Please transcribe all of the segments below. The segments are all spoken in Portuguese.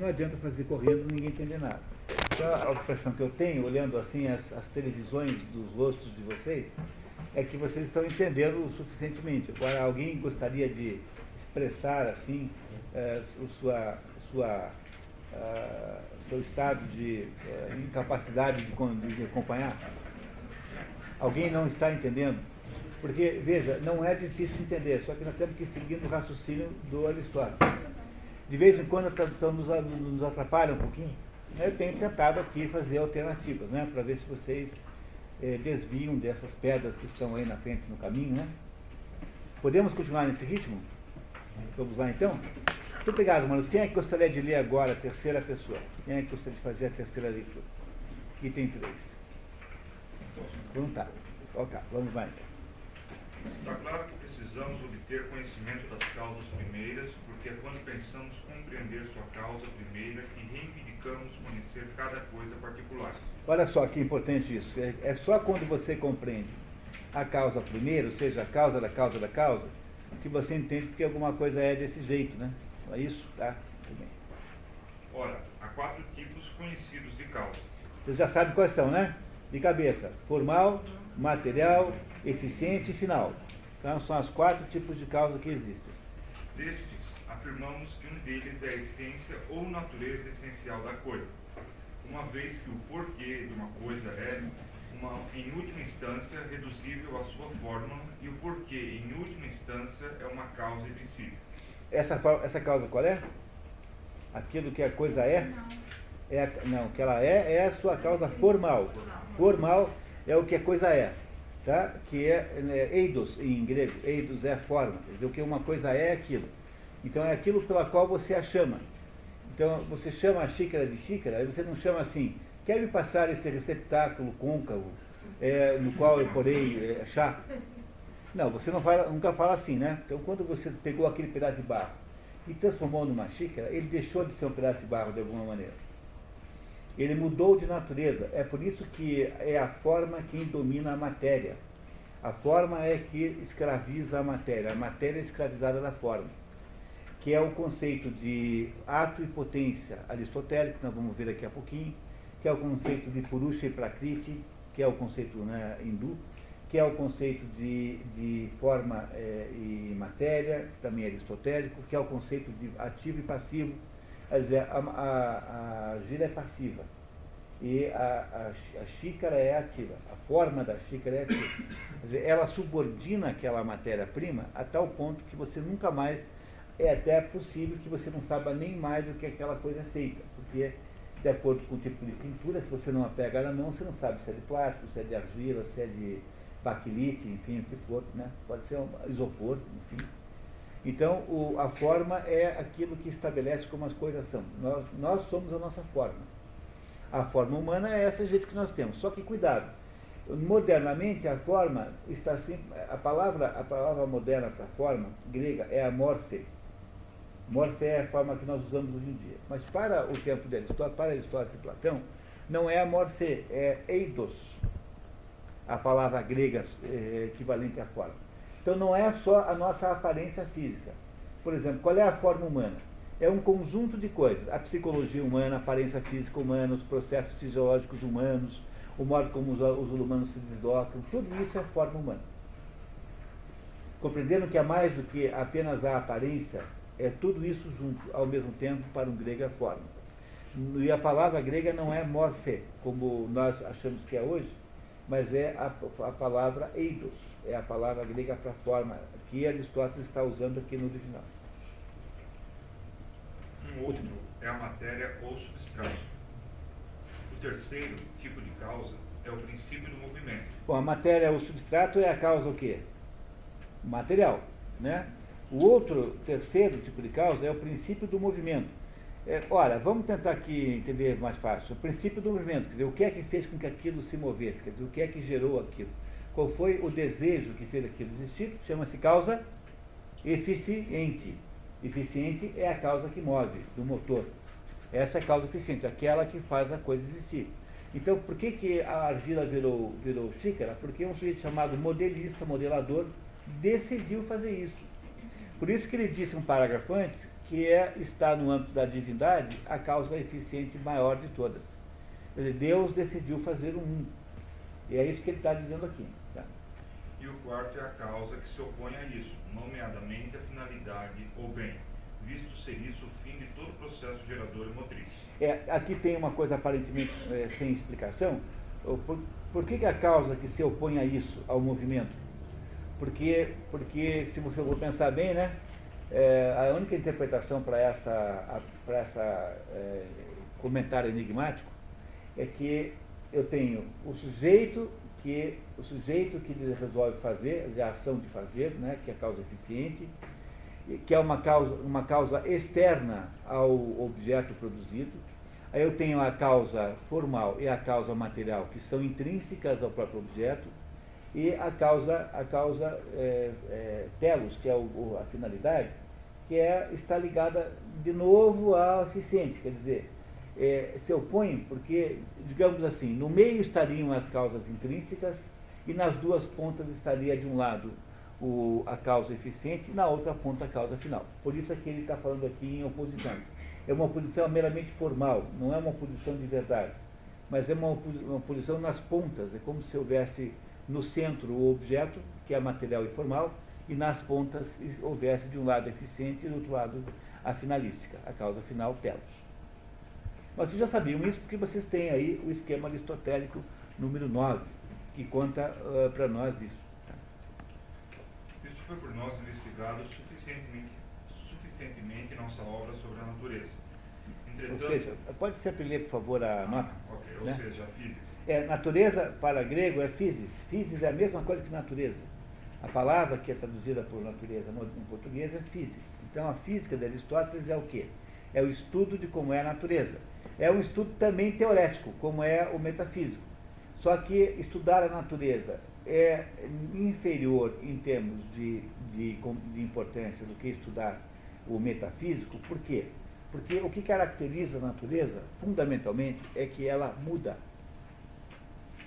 não adianta fazer correndo ninguém entender nada. A impressão que eu tenho, olhando assim as, as televisões dos rostos de vocês, é que vocês estão entendendo suficientemente. Agora, alguém gostaria de expressar assim é, o sua, sua, uh, seu estado de uh, incapacidade de, de acompanhar? Alguém não está entendendo? Porque, veja, não é difícil entender, só que nós temos que ir seguindo o raciocínio do Aristóteles. De vez em quando a tradução nos, nos atrapalha um pouquinho. Eu tenho tentado aqui fazer alternativas, né, para ver se vocês eh, desviam dessas pedras que estão aí na frente no caminho. Né? Podemos continuar nesse ritmo? Vamos lá então? Muito obrigado, manos. Quem é que gostaria de ler agora a terceira pessoa? Quem é que gostaria de fazer a terceira leitura? Item 3. Então tá. Ok, vamos lá então. Está claro que precisamos obter conhecimento das causas primeiras, porque é quando pensamos compreender sua causa primeira que reivindicamos conhecer cada coisa particular. Olha só que importante isso. É, é só quando você compreende a causa primeiro, ou seja, a causa da causa da causa, que você entende que alguma coisa é desse jeito, né? É isso? Tá? Tudo bem. Ora, há quatro tipos conhecidos de causa. Você já sabe quais são, né? De cabeça. Formal, material, eficiente e final. Então são os quatro tipos de causa que existem. Destes, afirmamos que um deles é a essência ou natureza essencial da coisa, uma vez que o porquê de uma coisa é, uma, em última instância, reduzível à sua forma, e o porquê, em última instância, é uma causa e princípio. Essa, essa causa qual é? Aquilo que a coisa é? Não. É, não, que ela é, é a sua causa formal. Formal é o que a coisa é, tá? que é, é eidos em grego. Eidos é a forma, quer dizer, o que uma coisa é é aquilo. Então é aquilo pela qual você a chama. Então você chama a xícara de xícara, aí você não chama assim, quer me passar esse receptáculo côncavo é, no qual eu porei é, chá? Não, você não fala, nunca fala assim, né? Então quando você pegou aquele pedaço de barro e transformou numa xícara, ele deixou de ser um pedaço de barro de alguma maneira. Ele mudou de natureza. É por isso que é a forma quem domina a matéria. A forma é que escraviza a matéria. A matéria é escravizada da forma. Que é o conceito de ato e potência aristotélico, nós vamos ver daqui a pouquinho, que é o conceito de Purusha e Prakriti, que é o conceito né, hindu, que é o conceito de, de forma é, e matéria, também é aristotélico, que é o conceito de ativo e passivo, Quer dizer, a, a, a gira é passiva e a, a, a, xícara é ativa. A forma da xícara é ativa. Quer dizer, ela subordina aquela matéria-prima a tal ponto que você nunca mais. É até possível que você não saiba nem mais do que aquela coisa é feita, porque de acordo com o tipo de pintura, se você não a pega na mão, você não sabe se é de plástico, se é de argila, se é de baquilite, enfim, o que for, né? pode ser um isopor, enfim. Então, o, a forma é aquilo que estabelece como as coisas são. Nós, nós somos a nossa forma. A forma humana é essa jeito que nós temos. Só que cuidado. Modernamente a forma está assim, a palavra a palavra moderna para forma grega é a Morfe é a forma que nós usamos hoje em dia. Mas para o tempo de Aristóteles, para Aristóteles e Platão, não é a morfe, é eidos. A palavra grega é, equivalente à forma. Então não é só a nossa aparência física. Por exemplo, qual é a forma humana? É um conjunto de coisas. A psicologia humana, a aparência física humana, os processos fisiológicos humanos, o modo como os, os humanos se deslocam, tudo isso é forma humana. Compreendendo que é mais do que apenas a aparência, é tudo isso junto, ao mesmo tempo, para um grego é forma. E a palavra grega não é morfe, como nós achamos que é hoje, mas é a, a palavra eidos é a palavra grega para forma, que Aristóteles está usando aqui no original. Um outro é a matéria ou substrato. O terceiro tipo de causa é o princípio do movimento. Bom, a matéria ou substrato é a causa o quê? Material, né? O outro, terceiro tipo de causa é o princípio do movimento. É, olha, vamos tentar aqui entender mais fácil. O princípio do movimento, quer dizer, o que é que fez com que aquilo se movesse, quer dizer, o que é que gerou aquilo. Qual foi o desejo que fez aquilo existir? Chama-se causa eficiente. Eficiente é a causa que move, do motor. Essa é a causa eficiente, aquela que faz a coisa existir. Então, por que, que a argila virou, virou xícara? Porque um sujeito chamado modelista, modelador, decidiu fazer isso. Por isso que ele disse um parágrafo antes que é, está no âmbito da divindade, a causa eficiente maior de todas. Quer dizer, Deus decidiu fazer o mundo. E é isso que ele está dizendo aqui. Tá? E o quarto é a causa que se opõe a isso, nomeadamente a finalidade ou bem, visto ser isso o fim de todo processo gerador e motriz. É, aqui tem uma coisa aparentemente é, sem explicação. Por, por que, que a causa que se opõe a isso, ao movimento? Porque, porque se você for pensar bem, né, é, a única interpretação para essa, para essa é, comentário enigmático é que eu tenho o sujeito que o sujeito que resolve fazer, a ação de fazer, né, que é a causa eficiente, que é uma causa, uma causa externa ao objeto produzido. Aí eu tenho a causa formal e a causa material, que são intrínsecas ao próprio objeto, e a causa, a causa é, é, telos, que é o, a finalidade, que é, está ligada de novo ao eficiente, quer dizer, é, se opõem porque, digamos assim, no meio estariam as causas intrínsecas e nas duas pontas estaria de um lado o, a causa eficiente e na outra ponta a causa final. Por isso é que ele está falando aqui em oposição. É uma oposição meramente formal, não é uma oposição de verdade, mas é uma oposição nas pontas. É como se houvesse no centro o objeto, que é material e formal, e nas pontas houvesse de um lado eficiente e do outro lado a finalística, a causa final, telos. Mas vocês já sabiam isso porque vocês têm aí o esquema aristotélico número 9, que conta uh, para nós isso. Tá? Isso foi por nós investigado suficientemente, suficientemente em nossa obra sobre a natureza. Entretanto, ou seja, pode sempre ler, por favor, a ah, nota? Ok, ou né? seja, a física. É, natureza, para grego, é physis. Physis é a mesma coisa que natureza. A palavra que é traduzida por natureza em português é physis. Então, a física de Aristóteles é o quê? É o estudo de como é a natureza. É um estudo também teorético, como é o metafísico. Só que estudar a natureza é inferior em termos de, de, de importância do que estudar o metafísico. Por quê? Porque o que caracteriza a natureza, fundamentalmente, é que ela muda.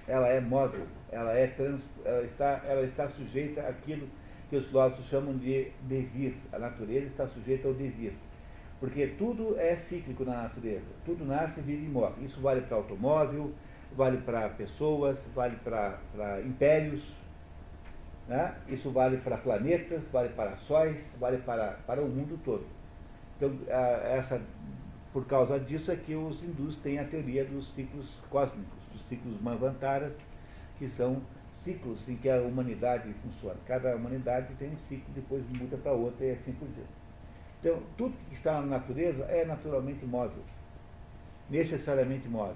Ela é móvel, ela, é trans, ela, está, ela está sujeita àquilo que os filósofos chamam de devir. A natureza está sujeita ao devir. Porque tudo é cíclico na natureza. Tudo nasce, vive e morre. Isso vale para automóvel, vale para pessoas, vale para impérios, né? isso vale para planetas, vale para sóis, vale para, para o mundo todo. Então, essa, por causa disso é que os hindus têm a teoria dos ciclos cósmicos, ciclos manvantaras, que são ciclos em que a humanidade funciona. Cada humanidade tem um ciclo, depois muda para outra e assim por diante. Então, tudo que está na natureza é naturalmente móvel, necessariamente móvel.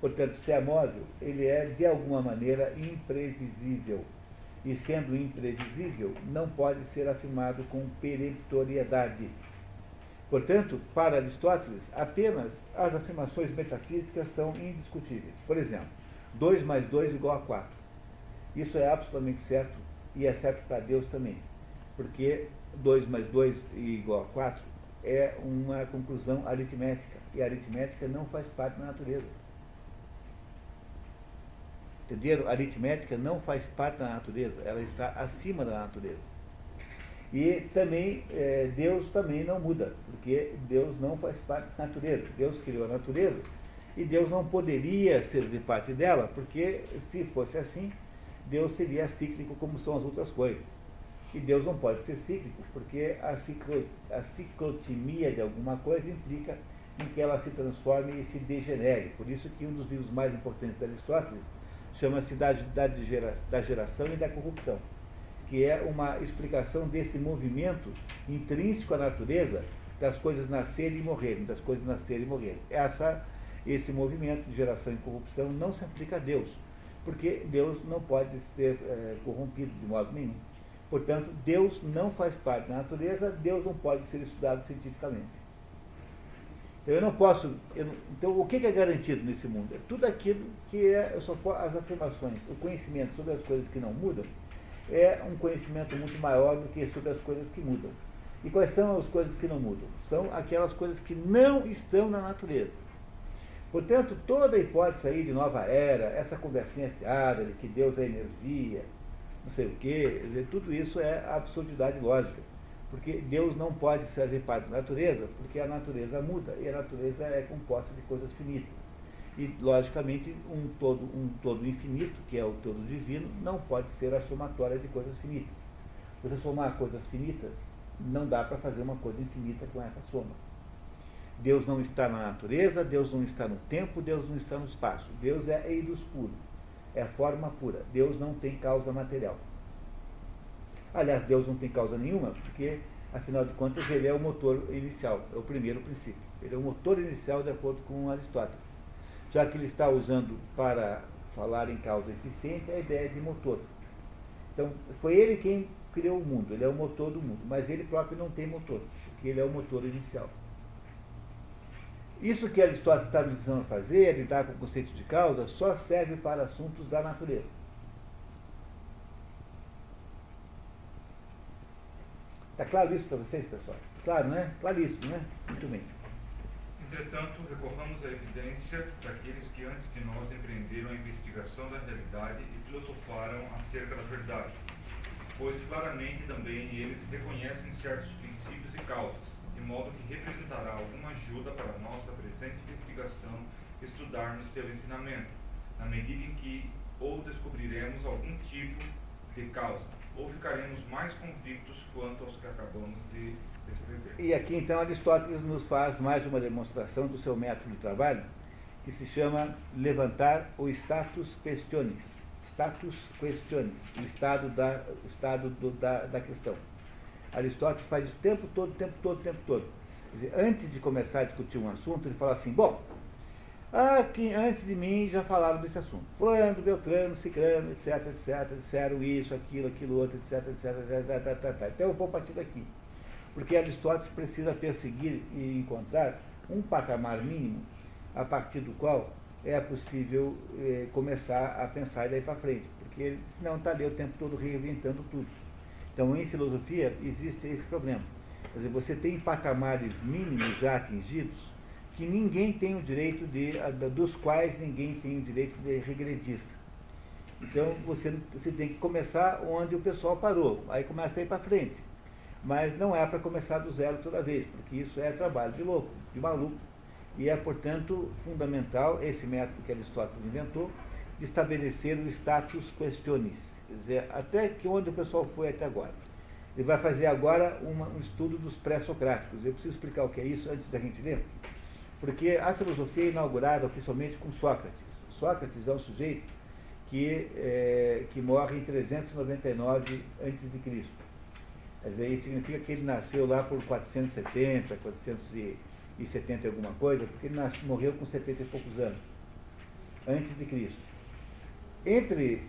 Portanto, se é móvel, ele é de alguma maneira imprevisível. E sendo imprevisível, não pode ser afirmado com peremptoriedade. Portanto, para Aristóteles, apenas as afirmações metafísicas são indiscutíveis. Por exemplo, 2 mais 2 igual a 4. Isso é absolutamente certo e é certo para Deus também. Porque 2 mais 2 igual a 4 é uma conclusão aritmética. E a aritmética não faz parte da natureza. Entenderam? A aritmética não faz parte da natureza, ela está acima da natureza. E também, é, Deus também não muda, porque Deus não faz parte da natureza. Deus criou a natureza e Deus não poderia ser de parte dela, porque se fosse assim, Deus seria cíclico como são as outras coisas. E Deus não pode ser cíclico, porque a, ciclo, a ciclotimia de alguma coisa implica em que ela se transforme e se degenere. Por isso que um dos livros mais importantes de Aristóteles chama-se da, da, da Geração e da Corrupção, que é uma explicação desse movimento intrínseco à natureza das coisas nascerem e morrerem, das coisas nascerem e morrerem. Essa, esse movimento de geração e corrupção não se aplica a Deus, porque Deus não pode ser é, corrompido de modo nenhum. Portanto, Deus não faz parte da natureza, Deus não pode ser estudado cientificamente. Eu não posso. Eu não, então, o que é garantido nesse mundo? É tudo aquilo que é. Eu só, as afirmações, o conhecimento sobre as coisas que não mudam, é um conhecimento muito maior do que sobre as coisas que mudam. E quais são as coisas que não mudam? São aquelas coisas que não estão na natureza. Portanto, toda a hipótese aí de nova era, essa conversinha fiada de que Deus é energia, não sei o quê, tudo isso é absurdidade lógica. Porque Deus não pode fazer parte da natureza, porque a natureza muda e a natureza é composta de coisas finitas. E, logicamente, um todo, um todo infinito, que é o todo divino, não pode ser a somatória de coisas finitas. Você somar coisas finitas, não dá para fazer uma coisa infinita com essa soma. Deus não está na natureza, Deus não está no tempo, Deus não está no espaço. Deus é eidos puro, é forma pura. Deus não tem causa material. Aliás, Deus não tem causa nenhuma, porque, afinal de contas, ele é o motor inicial, é o primeiro princípio. Ele é o motor inicial de acordo com Aristóteles. Já que ele está usando para falar em causa eficiente a ideia de motor. Então, foi ele quem criou o mundo, ele é o motor do mundo, mas ele próprio não tem motor, porque ele é o motor inicial. Isso que Aristóteles está me dizendo fazer, lidar com o conceito de causa, só serve para assuntos da natureza. Está claro isso para vocês, pessoal? Claro, né? Claríssimo, né? Muito bem. Entretanto, recorramos à evidência daqueles que antes de nós empreenderam a investigação da realidade e filosofaram acerca da verdade, pois claramente também eles reconhecem certos princípios e causas, de modo que representará alguma ajuda para a nossa presente investigação estudarmos seu ensinamento, na medida em que ou descobriremos algum tipo de causa, ou ficaremos mais convictos quanto aos que acabamos de. E aqui então Aristóteles nos faz mais uma demonstração do seu método de trabalho, que se chama levantar o status questionis. Status questionis, o estado da, o estado do, da, da questão. Aristóteles faz isso o tempo todo, o tempo todo, o tempo todo. Dizer, antes de começar a discutir um assunto, ele fala assim, bom, aqui, antes de mim já falaram desse assunto. Fulano, Beltrano, Cicrano, etc, etc, disseram isso, aquilo, aquilo outro, etc, etc, etc, etc, etc. Então eu vou partir daqui. Porque Aristóteles precisa perseguir e encontrar um patamar mínimo a partir do qual é possível eh, começar a pensar daí para frente. Porque senão está ali o tempo todo reinventando tudo. Então, em filosofia, existe esse problema. Quer dizer, você tem patamares mínimos já atingidos que ninguém tem o direito de, dos quais ninguém tem o direito de regredir. Então, você, você tem que começar onde o pessoal parou, aí começa a ir para frente. Mas não é para começar do zero toda vez, porque isso é trabalho de louco, de maluco. E é, portanto, fundamental esse método que Aristóteles inventou, de estabelecer o status questionis Quer dizer, até que onde o pessoal foi até agora. Ele vai fazer agora uma, um estudo dos pré-socráticos. Eu preciso explicar o que é isso antes da gente ler. Porque a filosofia é inaugurada oficialmente com Sócrates. Sócrates é um sujeito que, é, que morre em 399 a.C. Quer dizer, isso significa que ele nasceu lá por 470, 470 alguma coisa, porque ele nasce, morreu com 70 e poucos anos, antes de Cristo. Entre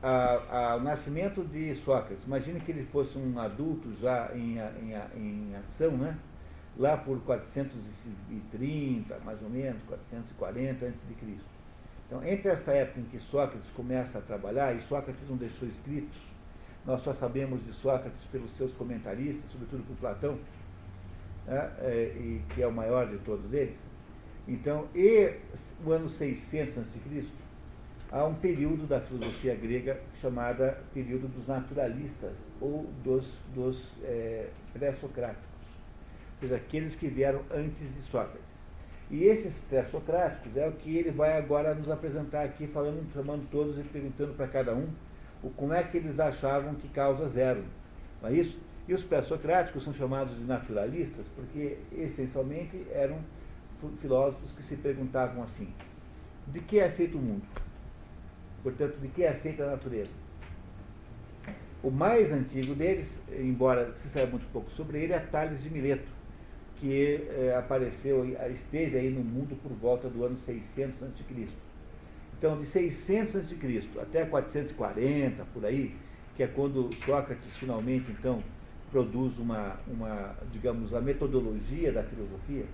a, a, o nascimento de Sócrates, imagine que ele fosse um adulto já em, em, em ação, né? lá por 430, mais ou menos, 440 antes de Cristo. Então, entre esta época em que Sócrates começa a trabalhar, e Sócrates não deixou escritos, nós só sabemos de Sócrates pelos seus comentaristas, sobretudo por Platão, né, é, e, que é o maior de todos eles. Então, e o ano 600 a.C., há um período da filosofia grega chamada período dos naturalistas ou dos, dos é, pré-socráticos, ou seja, aqueles que vieram antes de Sócrates. E esses pré-socráticos é o que ele vai agora nos apresentar aqui, falando, chamando todos e perguntando para cada um como é que eles achavam que causa zero. Não é isso? E os pré-socráticos são chamados de naturalistas porque, essencialmente, eram filósofos que se perguntavam assim: de que é feito o mundo? portanto, de que é feita a natureza. O mais antigo deles, embora se saiba muito pouco sobre ele, é Tales de Mileto, que é, apareceu, esteve aí no mundo por volta do ano 600 a.C. Então, de 600 a.C. até 440, por aí, que é quando Sócrates finalmente, então, produz uma, uma digamos, a metodologia da filosofia,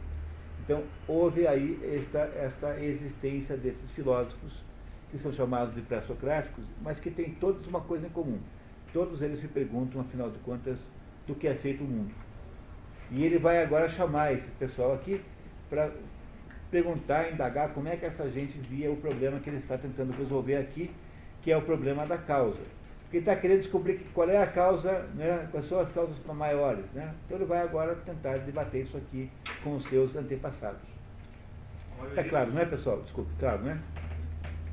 então houve aí esta, esta existência desses filósofos que são chamados de pré-socráticos, mas que têm todos uma coisa em comum. Todos eles se perguntam, afinal de contas, do que é feito o mundo. E ele vai agora chamar esse pessoal aqui para perguntar, indagar como é que essa gente via o problema que ele está tentando resolver aqui, que é o problema da causa. Porque ele está querendo descobrir qual é a causa, né, quais são as causas maiores. Né? Então ele vai agora tentar debater isso aqui com os seus antepassados. Está claro, não é, pessoal? Desculpe, claro, não é?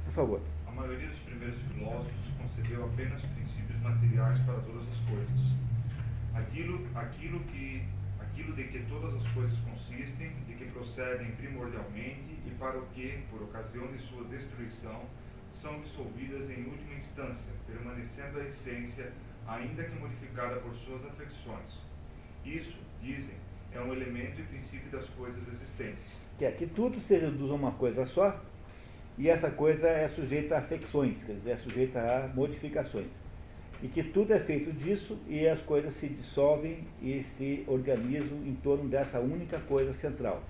Por favor. A maioria dos primeiros filósofos concebeu apenas princípios materiais para todas as coisas. Aquilo, aquilo, que, aquilo de que todas as coisas consistem, procedem primordialmente e para o que, por ocasião de sua destruição, são dissolvidas em última instância, permanecendo a essência, ainda que modificada por suas afecções. Isso, dizem, é um elemento e princípio das coisas existentes. Que é que tudo se reduz a uma coisa só, e essa coisa é sujeita a afecções, quer dizer, é sujeita a modificações. E que tudo é feito disso e as coisas se dissolvem e se organizam em torno dessa única coisa central.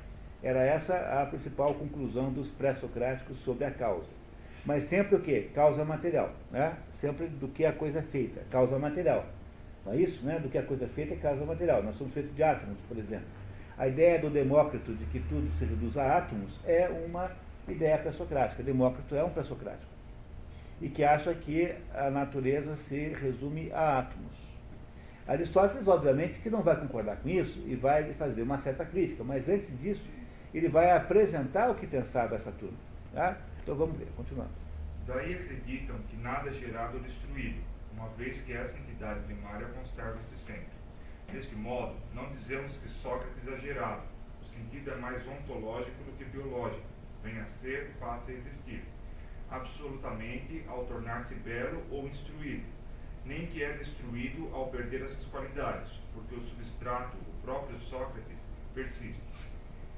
Era essa a principal conclusão dos pré-socráticos sobre a causa. Mas sempre o que? Causa material. Né? Sempre do que a coisa é feita, causa material. Não é isso? Né? Do que a coisa é feita é causa material. Nós somos feitos de átomos, por exemplo. A ideia do Demócrito de que tudo se reduz a átomos é uma ideia pré-socrática. Demócrito é um pré-socrático. E que acha que a natureza se resume a átomos. Aristóteles, obviamente, que não vai concordar com isso e vai fazer uma certa crítica, mas antes disso, ele vai apresentar o que pensava essa turma. Tá? Então vamos ver, continuando. Daí acreditam que nada é gerado ou destruído, uma vez que essa entidade primária conserva-se sempre. Deste modo, não dizemos que Sócrates é gerado, o sentido é mais ontológico do que biológico, vem a ser, passa a existir, absolutamente ao tornar-se belo ou instruído, nem que é destruído ao perder essas qualidades, porque o substrato, o próprio Sócrates, persiste.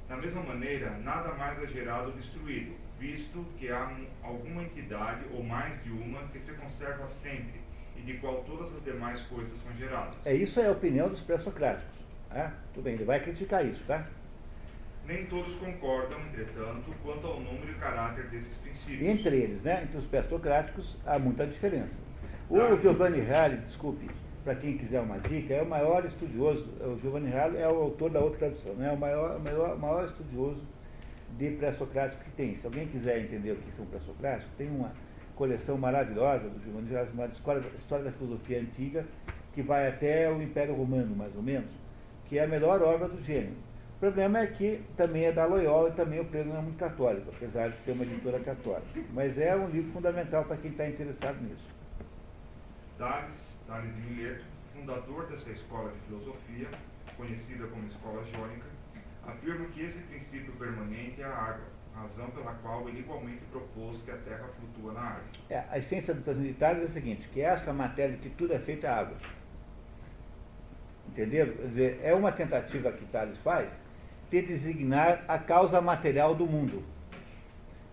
Da mesma maneira, nada mais é gerado ou destruído, visto que há alguma entidade, ou mais de uma, que se conserva sempre e de qual todas as demais coisas são geradas. É isso é a opinião dos pré-socráticos. Tá? Tudo bem, ele vai criticar isso, tá? Nem todos concordam, entretanto, quanto ao número e caráter desses princípios. Entre eles, né, entre os pré-socráticos, há muita diferença. O ah, Giovanni Reale, desculpe, para quem quiser uma dica, é o maior estudioso, o Giovanni Reale é o autor da outra tradução, né, é o maior, maior, maior estudioso de pré-socrático que tem. Se alguém quiser entender o que são pré-socráticos, tem uma coleção maravilhosa do Giovanni Reale chamada História, História da Filosofia Antiga, que vai até o Império Romano, mais ou menos, que é a melhor obra do gênero. O problema é que também é da Loyola e também o prêmio não é muito católico, apesar de ser uma editora católica. Mas é um livro fundamental para quem está interessado nisso. Tales, Tales de Mileto, fundador dessa escola de filosofia, conhecida como Escola Jônica, afirma que esse princípio permanente é a água, razão pela qual ele igualmente propôs que a Terra flutua na água. É, a essência do pensamento de Tales é a seguinte, que essa matéria que tudo é feita é água. Entenderam? Quer dizer, é uma tentativa que Tales faz de designar a causa material do mundo.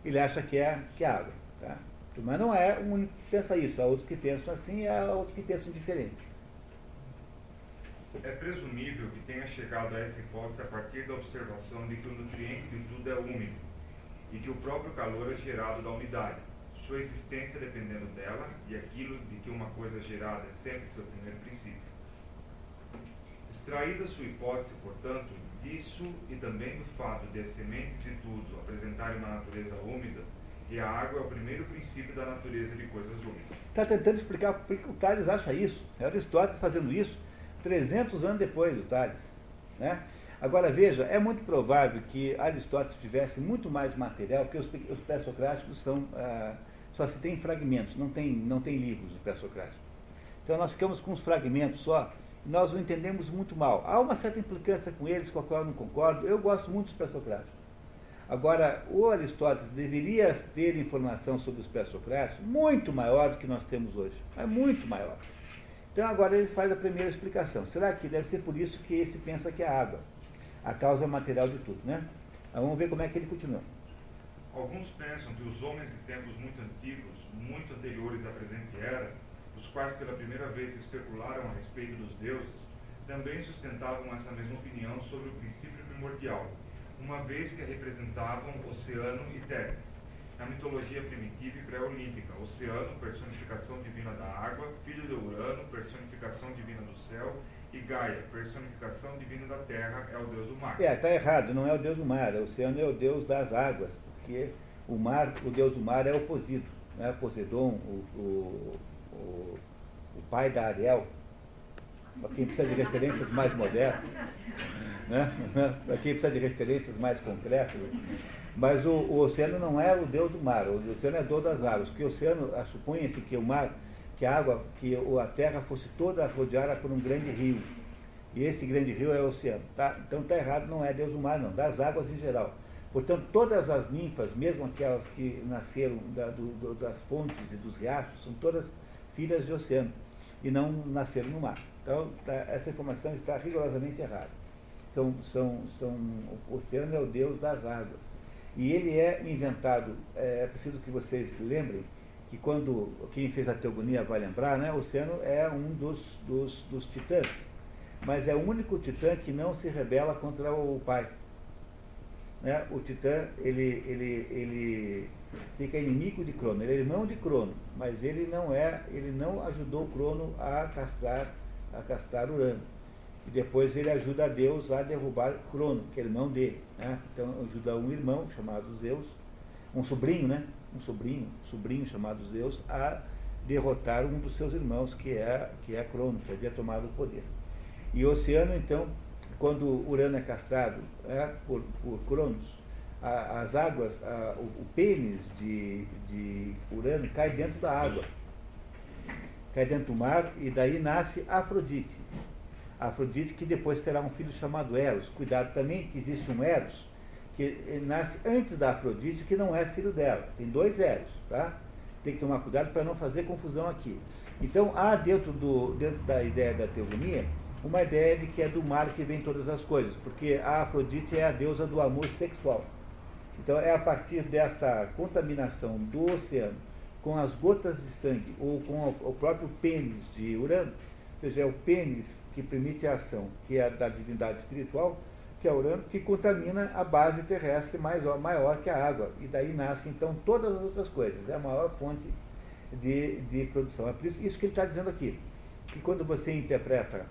Ele acha que é, que é água. Tá? Mas não é um único que pensa isso. Há outros que pensam assim e há outros que pensam diferente. É presumível que tenha chegado a essa hipótese a partir da observação de que o nutriente de tudo é úmido e que o próprio calor é gerado da umidade, sua existência dependendo dela e aquilo de que uma coisa gerada é sempre seu primeiro princípio. Extraída sua hipótese, portanto, disso e também do fato de as sementes de tudo apresentarem uma natureza úmida, e a água é o primeiro princípio da natureza de coisas úmidas. Está tentando explicar por que o Tales acha isso. É Aristóteles fazendo isso 300 anos depois do Tales. Né? Agora veja, é muito provável que Aristóteles tivesse muito mais material, porque os, os pré-socráticos são, ah, só se tem fragmentos, não tem, não tem livros de pré-socráticos. Então nós ficamos com os fragmentos só, nós o entendemos muito mal. Há uma certa implicância com eles, com a qual eu não concordo. Eu gosto muito dos pré-socráticos. Agora, o Aristóteles deveria ter informação sobre os pré-socráticos muito maior do que nós temos hoje. É muito maior. Então agora ele faz a primeira explicação. Será que deve ser por isso que esse pensa que é a água, a causa material de tudo, né? Então, vamos ver como é que ele continua. Alguns pensam que os homens de tempos muito antigos, muito anteriores à presente era, os quais pela primeira vez especularam a respeito dos deuses, também sustentavam essa mesma opinião sobre o princípio primordial, uma vez que representavam oceano e terras. Na mitologia primitiva e pré-olímpica, oceano, personificação divina da água, filho de Urano, personificação divina do céu, e Gaia, personificação divina da terra, é o deus do mar. É, está errado, não é o deus do mar, o oceano é o deus das águas, porque o mar, o deus do mar é o Posido, né? Poseidon, o, o o o pai da Ariel, para quem precisa de referências mais modernas, né? para quem precisa de referências mais concretas. Mas o, o, oceano não é o deus do mar, o oceano é o deus das águas, porque o oceano, supunha-se que o mar, que a água, que a terra fosse toda rodeada por um grande rio. E esse grande rio é o oceano. Tá? Então está errado, não é deus do mar, não, das águas em geral. Portanto, todas as ninfas, mesmo aquelas que nasceram da, do, do, das fontes e dos riachos, são todas filhas de oceano e não nasceram no mar. Então, tá, essa informação está rigorosamente errada. São, são, são, o oceano é o deus das águas. E ele é inventado, é, é preciso que vocês lembrem, que quando quem fez a teogonia vai lembrar, né, o oceano é um dos, dos, dos titãs, mas é o único titã que não se rebela contra o pai. Né? O titã, ele, ele, ele fica inimigo de Crono, ele é irmão de Crono, mas ele não é, ele não ajudou Crono a castrar a castrar Urano. E depois ele ajuda Deus a derrubar Crono, que é irmão dele. Né? Então ajuda um irmão chamado Zeus, um sobrinho, né? Um sobrinho, sobrinho chamado Zeus, a derrotar um dos seus irmãos, que é, que é Crono, que havia tomado o poder. E oceano, então, quando Urano é castrado é, por, por Cronos, a, as águas, a, o, o pênis de, de Urano cai dentro da água cai dentro do mar e daí nasce Afrodite. Afrodite que depois terá um filho chamado Eros. Cuidado também que existe um Eros que nasce antes da Afrodite, que não é filho dela. Tem dois Eros, tá? Tem que tomar cuidado para não fazer confusão aqui. Então há dentro, do, dentro da ideia da teogonia uma ideia de que é do mar que vem todas as coisas, porque a Afrodite é a deusa do amor sexual. Então é a partir desta contaminação do oceano com as gotas de sangue ou com o próprio pênis de Urano, ou seja, é o pênis que permite a ação, que é da divindade espiritual, que é Urano, que contamina a base terrestre maior, maior que a água. E daí nascem então todas as outras coisas. É a maior fonte de, de produção. É por isso, isso que ele está dizendo aqui. Que quando você interpreta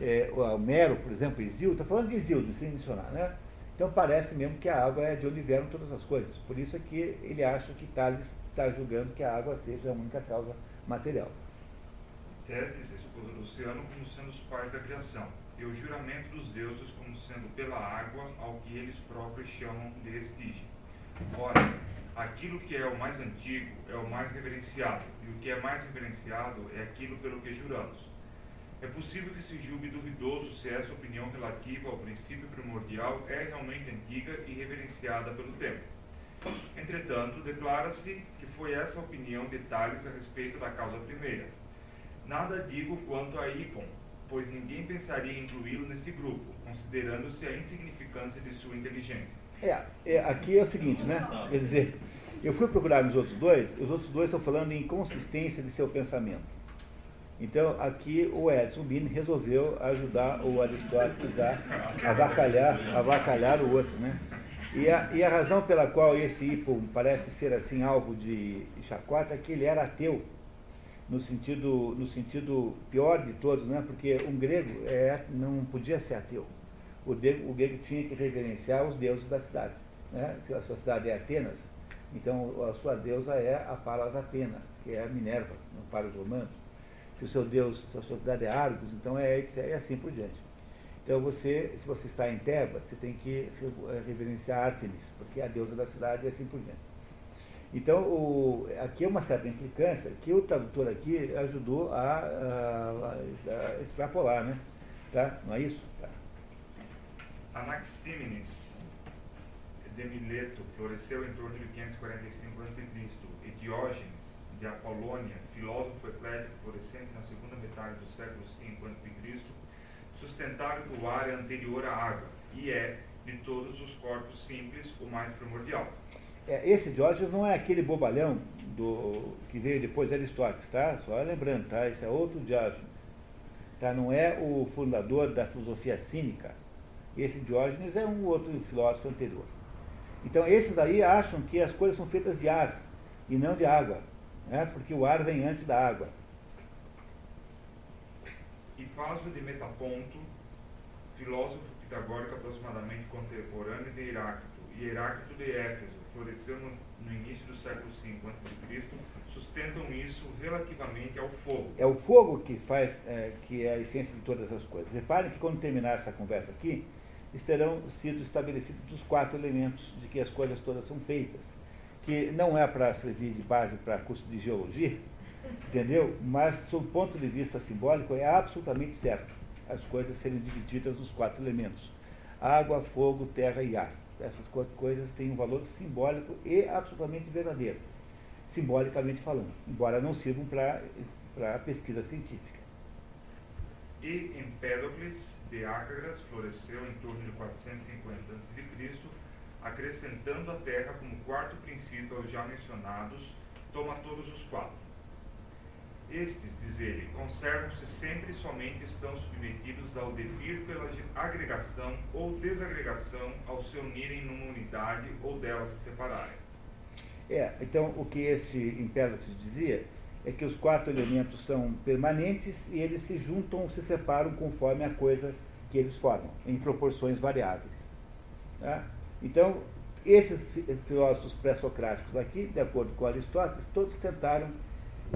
é, o Mero, por exemplo, Isildo, está falando de Isildo, sem mencionar, né? Então parece mesmo que a água é de onde vieram todas as coisas. Por isso é que ele acha que Tales está julgando que a água seja a única causa material. Tétis expôs o oceano como sendo os pais da criação, e o juramento dos deuses como sendo pela água ao que eles próprios chamam de estige. Ora, aquilo que é o mais antigo é o mais reverenciado, e o que é mais reverenciado é aquilo pelo que juramos. É possível que se julgue duvidoso se essa opinião relativa ao princípio primordial é realmente antiga e reverenciada pelo tempo. Entretanto, declara-se que foi essa opinião de Tales a respeito da causa primeira. Nada digo quanto a Ipon, pois ninguém pensaria em incluí-lo nesse grupo, considerando-se a insignificância de sua inteligência. É, é, aqui é o seguinte, né? Quer dizer, eu fui procurar nos outros dois, os outros dois estão falando em consistência de seu pensamento. Então, aqui o Edson Bini resolveu ajudar o Aristóteles a avacalhar, avacalhar o outro, né? E a, e a razão pela qual esse hipo parece ser assim alvo de chacota é que ele era ateu, no sentido, no sentido pior de todos, né? porque um grego é, não podia ser ateu. O grego, o grego tinha que reverenciar os deuses da cidade. Né? Se a sua cidade é Atenas, então a sua deusa é a Palas Atena, que é a Minerva, para os romanos. Se o seu deus, sua cidade é Argos, então é, é assim por diante. Então você, se você está em Tebas, você tem que eh, reverenciar Artemis, porque é a deusa da cidade e assim por diante. Então, o, aqui é uma certa implicância que o tradutor aqui ajudou a, a, a extrapolar, né? Tá? Não é isso? Tá. Anaxímenes de Mileto floresceu em torno de 545 a.C. e Diógenes de Apolônia, filósofo eclético florescente na segunda metade do século V a.C., sustentaram que o ar é anterior à água e é, de todos os corpos simples, o mais primordial. É, esse Diógenes não é aquele bobalhão do, que veio depois de Aristóteles, tá? Só lembrando, tá? Esse é outro Diógenes. Tá? Não é o fundador da filosofia cínica. Esse Diógenes é um outro filósofo anterior. Então, esses daí acham que as coisas são feitas de ar e não de água, né? porque o ar vem antes da água. Hipaso de Metaponto, filósofo pitagórico aproximadamente contemporâneo de Heráclito, e Heráclito de Éfeso, floresceu no, no início do século V a.C., sustentam isso relativamente ao fogo. É o fogo que faz, é, que é a essência de todas as coisas. Reparem que quando terminar essa conversa aqui, terão sido estabelecidos os quatro elementos de que as coisas todas são feitas, que não é para servir de base para curso de geologia, entendeu? Mas, sob o ponto de vista simbólico, é absolutamente certo as coisas serem divididas nos quatro elementos: água, fogo, terra e ar. Essas quatro coisas têm um valor simbólico e absolutamente verdadeiro, simbolicamente falando, embora não sirvam para a pesquisa científica. E Empédocles de Ácaras floresceu em torno de 450 a.C., acrescentando a terra como quarto princípio aos já mencionados, toma todos os quatro estes, diz ele, conservam-se sempre e somente estão submetidos ao devir pela agregação ou desagregação ao se unirem numa unidade ou delas se separarem. É, então o que este Empédocles dizia é que os quatro elementos são permanentes e eles se juntam se separam conforme a coisa que eles formam, em proporções variáveis. Tá? Então, esses filósofos pré-socráticos aqui, de acordo com Aristóteles, todos tentaram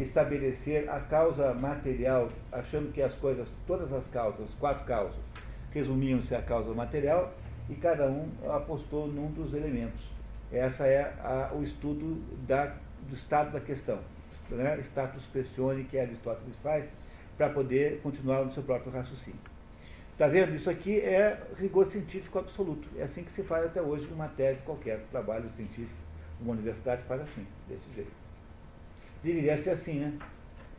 estabelecer a causa material, achando que as coisas, todas as causas, quatro causas, resumiam-se a causa material e cada um apostou num dos elementos. Essa é a, o estudo da, do estado da questão, né? status questione que Aristóteles faz para poder continuar no seu próprio raciocínio. Está vendo? Isso aqui é rigor científico absoluto. É assim que se faz até hoje uma tese qualquer, um trabalho científico. Uma universidade faz assim, desse jeito. Deveria ser assim, né?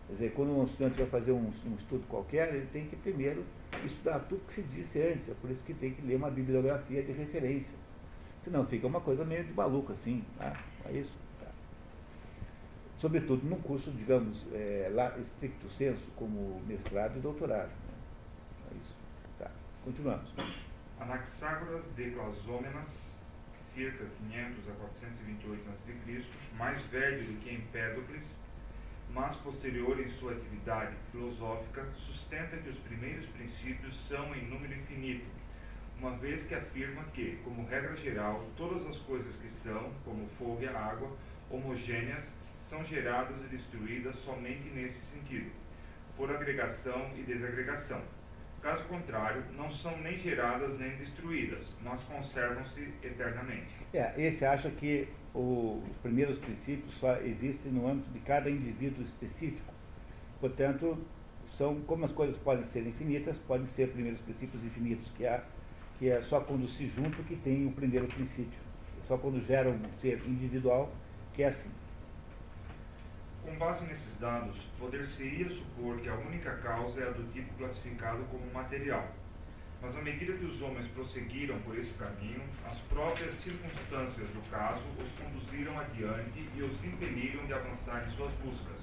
Quer dizer, quando um estudante vai fazer um, um, estudo qualquer, ele tem que primeiro estudar tudo que se disse antes. É por isso que tem que ler uma bibliografia de referência. Senão fica uma coisa meio de maluco assim. Tá? É isso. Tá. Sobretudo num curso, digamos, é, lá, estricto senso, como mestrado e doutorado. Né? É isso. Tá. Continuamos. Anaxágoras de Clasômenas cerca 500 a 428 a.C., mais velho do que Empédocles, mas posterior em sua atividade filosófica, sustenta que os primeiros princípios são em número infinito, uma vez que afirma que, como regra geral, todas as coisas que são, como fogo e a água, homogêneas, são geradas e destruídas somente nesse sentido, por agregação e desagregação Caso contrário, não são nem geradas nem destruídas, mas conservam-se eternamente. É, esse acha que o, os primeiros princípios só existem no âmbito de cada indivíduo específico. Portanto, são como as coisas podem ser infinitas, podem ser primeiros princípios infinitos, que é, que é só quando se juntam que tem o primeiro princípio. É só quando geram um ser individual que é assim. Com base nesses dados, poder-se-ia supor que a única causa é a do tipo classificado como material. Mas à medida que os homens prosseguiram por esse caminho, as próprias circunstâncias do caso os conduziram adiante e os impeliram de avançar em suas buscas.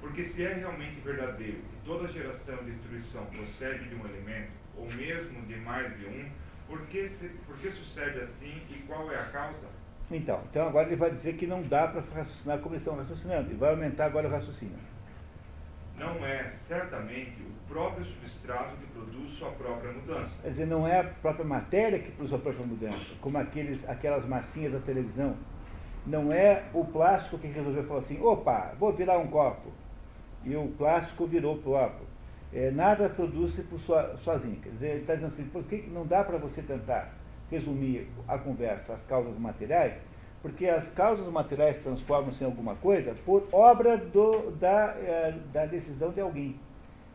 Porque se é realmente verdadeiro que toda geração e destruição procede de um elemento, ou mesmo de mais de um, por que, se, por que sucede assim e qual é a causa? Então, então agora ele vai dizer que não dá para raciocinar como eles estão raciocinando, e vai aumentar agora o raciocínio. Não é certamente o próprio substrato que produz sua própria mudança. Quer dizer, não é a própria matéria que produz a própria mudança, como aqueles, aquelas massinhas da televisão. Não é o plástico que resolveu falar assim, opa, vou virar um copo. E o plástico virou o copo. É, nada produz-se por sua, sozinho. Quer dizer, ele está dizendo assim, por que não dá para você tentar resumir a conversa às causas materiais, porque as causas materiais transformam-se em alguma coisa por obra do, da, é, da decisão de alguém.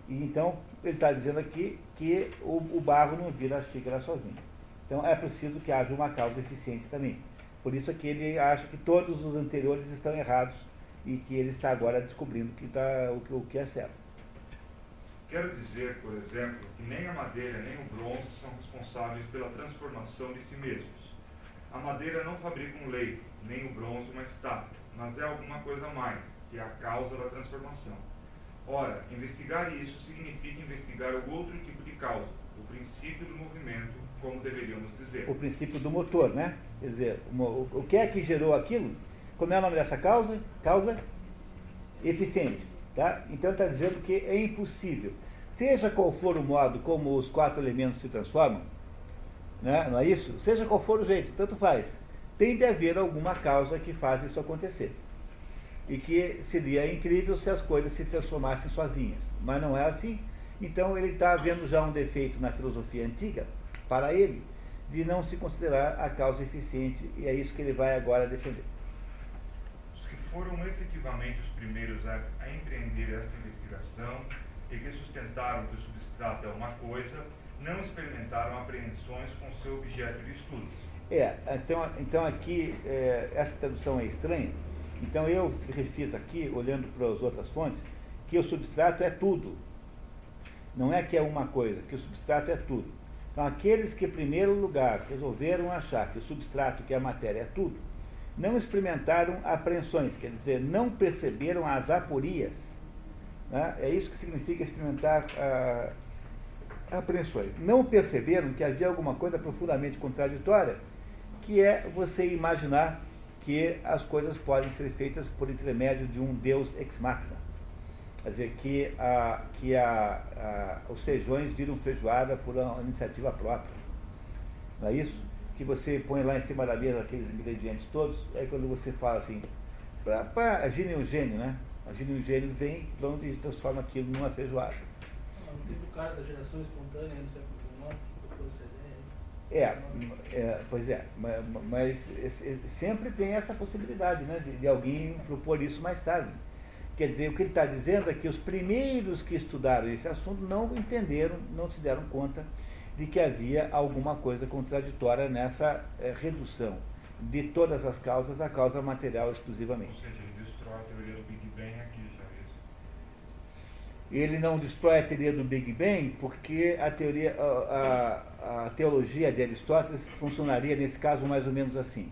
E então, ele está dizendo aqui que o, o, barro não vira a xícara sozinho. Então, é preciso que haja uma causa eficiente também. Por isso é que ele acha que todos os anteriores estão errados e que ele está agora descobrindo que tá, o, o que é certo. Quero dizer, por exemplo, que nem a madeira nem o bronze são responsáveis pela transformação de si mesmos. A madeira não fabrica um leito, nem o bronze uma estátua, mas é alguma coisa mais, que é a causa da transformação. Ora, investigar isso significa investigar o outro tipo de causa, o princípio do movimento, como deveríamos dizer. O princípio do motor, né? Quer dizer, o que é que gerou aquilo? Como é o nome dessa causa? Causa eficiente. Tá? Então está dizendo que é impossível. Seja qual for o modo como os quatro elementos se transformam, Né? Não é isso? Seja qual for o jeito, tanto faz. Tem de haver alguma causa que faz isso acontecer. E que seria incrível se as coisas se transformassem sozinhas. Mas não é assim. Então ele está vendo já um defeito na filosofia antiga, para ele, de não se considerar a causa eficiente. E é isso que ele vai agora defender. Os que foram efetivamente os primeiros a, a empreender esta investigação que sustentaram que o substrato é uma coisa, não experimentaram apreensões com seu objeto de estudo. É, então, então aqui, é, essa tradução é estranha. Então eu refiz aqui, olhando para as outras fontes, que o substrato é tudo. Não é que é uma coisa, que o substrato é tudo. Então aqueles que, em primeiro lugar, resolveram achar que o substrato, que é a matéria, é tudo, não experimentaram apreensões, quer dizer, não perceberam as aporias. Né? É isso que significa experimentar ah, apreensões. Não perceberam que havia alguma coisa profundamente contraditória, que é você imaginar que as coisas podem ser feitas por intermédio de um Deus ex machina. Quer dizer, que, a, que a, a, os feijões viram feijoada por uma iniciativa própria. Não é isso? Que você põe lá em cima da mesa aqueles ingredientes todos, aí quando você fala assim, para um gênio, né? Agir um gênio vem pronto e transforma aquilo numa feijoada. Teve o cara da geração espontânea no século XIX, é, é, pois é, mas, mas, sempre tem essa possibilidade né, de, de, alguém propor isso mais tarde. Quer dizer, o que ele está dizendo é que os primeiros que estudaram esse assunto não entenderam, não se deram conta de que havia alguma coisa contraditória nessa é, redução de todas as causas à causa material exclusivamente. Ou seja, ele destrói a teoria do Big Bang aqui já, é isso? Ele não destrói a teoria do Big Bang porque a teoria, a, a, a teologia de Aristóteles funcionaria nesse caso mais ou menos assim.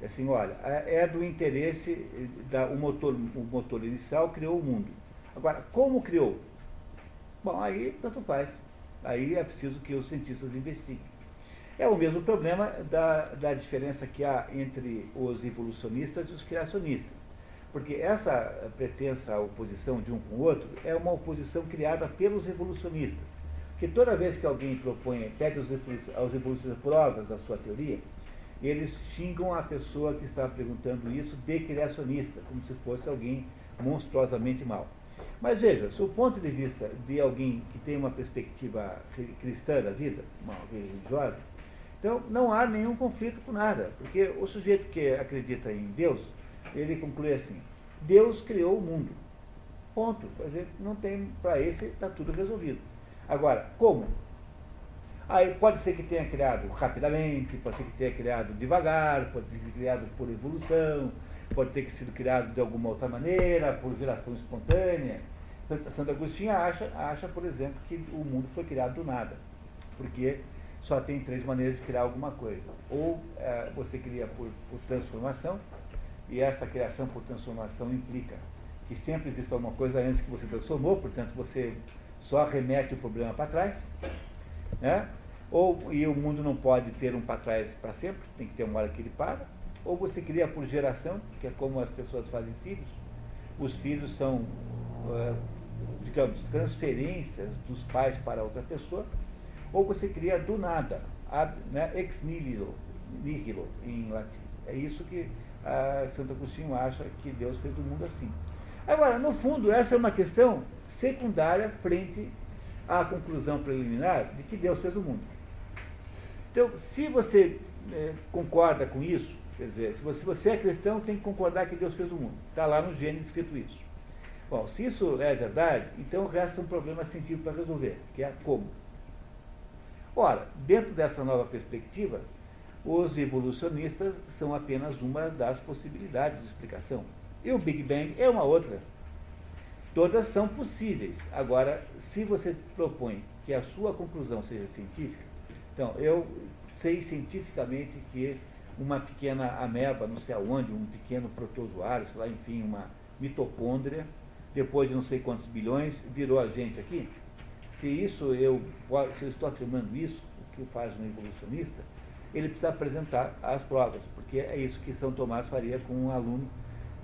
É assim, olha, é, é do interesse, da, o, motor, o motor inicial criou o mundo. Agora, como criou? Bom, aí tanto faz. Aí é preciso que os cientistas investiguem. É o mesmo problema da, da diferença que há entre os evolucionistas e os criacionistas. Porque essa pretensa oposição de um com o outro é uma oposição criada pelos evolucionistas. Porque toda vez que alguém propõe, pede aos evolucionistas provas da sua teoria, eles xingam a pessoa que está perguntando isso de criacionista, como se fosse alguém monstruosamente mal. Mas veja, se o ponto de vista de alguém que tem uma perspectiva cristã da vida, uma religiosa, então não há nenhum conflito com nada, porque o sujeito que acredita em Deus, ele conclui assim, Deus criou o mundo. Ponto. Não tem, para esse, está tudo resolvido. Agora, como? Aí pode ser que tenha criado rapidamente, pode ser que tenha criado devagar, pode ser criado por evolução, pode ter sido criado de alguma outra maneira, por geração espontânea. Santo Agostinho acha, acha, por exemplo, que o mundo foi criado do nada, porque só tem três maneiras de criar alguma coisa. Ou é, você cria por, por transformação, e essa criação por transformação implica que sempre existe alguma coisa antes que você transformou, portanto você só remete o problema para trás. Né? Ou, e o mundo não pode ter um para trás para sempre, tem que ter uma hora que ele para. Ou você cria por geração, que é como as pessoas fazem filhos. Os filhos são, uh, digamos, transferências dos pais para outra pessoa. Ou você cria do nada, ab, né, ex nihilo, nihilo em latim. É isso que uh, Santo Agostinho acha que Deus fez o mundo assim. Agora, no fundo, essa é uma questão secundária frente à conclusão preliminar de que Deus fez o mundo. Então, se você é, concorda com isso, quer dizer, se você, se você, é cristão, tem que concordar que Deus fez o mundo. Está lá no Gênesis escrito isso. Bom, se isso é verdade, então resta um problema científico para resolver, que é como. Ora, dentro dessa nova perspectiva, os evolucionistas são apenas uma das possibilidades de explicação. E o Big Bang é uma outra. Todas são possíveis. Agora, se você propõe que a sua conclusão seja científica, então, eu sei cientificamente que uma pequena ameba, não sei aonde, um pequeno protozoário, sei lá, enfim, uma mitocôndria, depois de não sei quantos bilhões, virou a gente aqui. Se isso eu, se eu estou afirmando isso, o que faz um evolucionista, ele precisa apresentar as provas, porque é isso que São Tomás faria com um aluno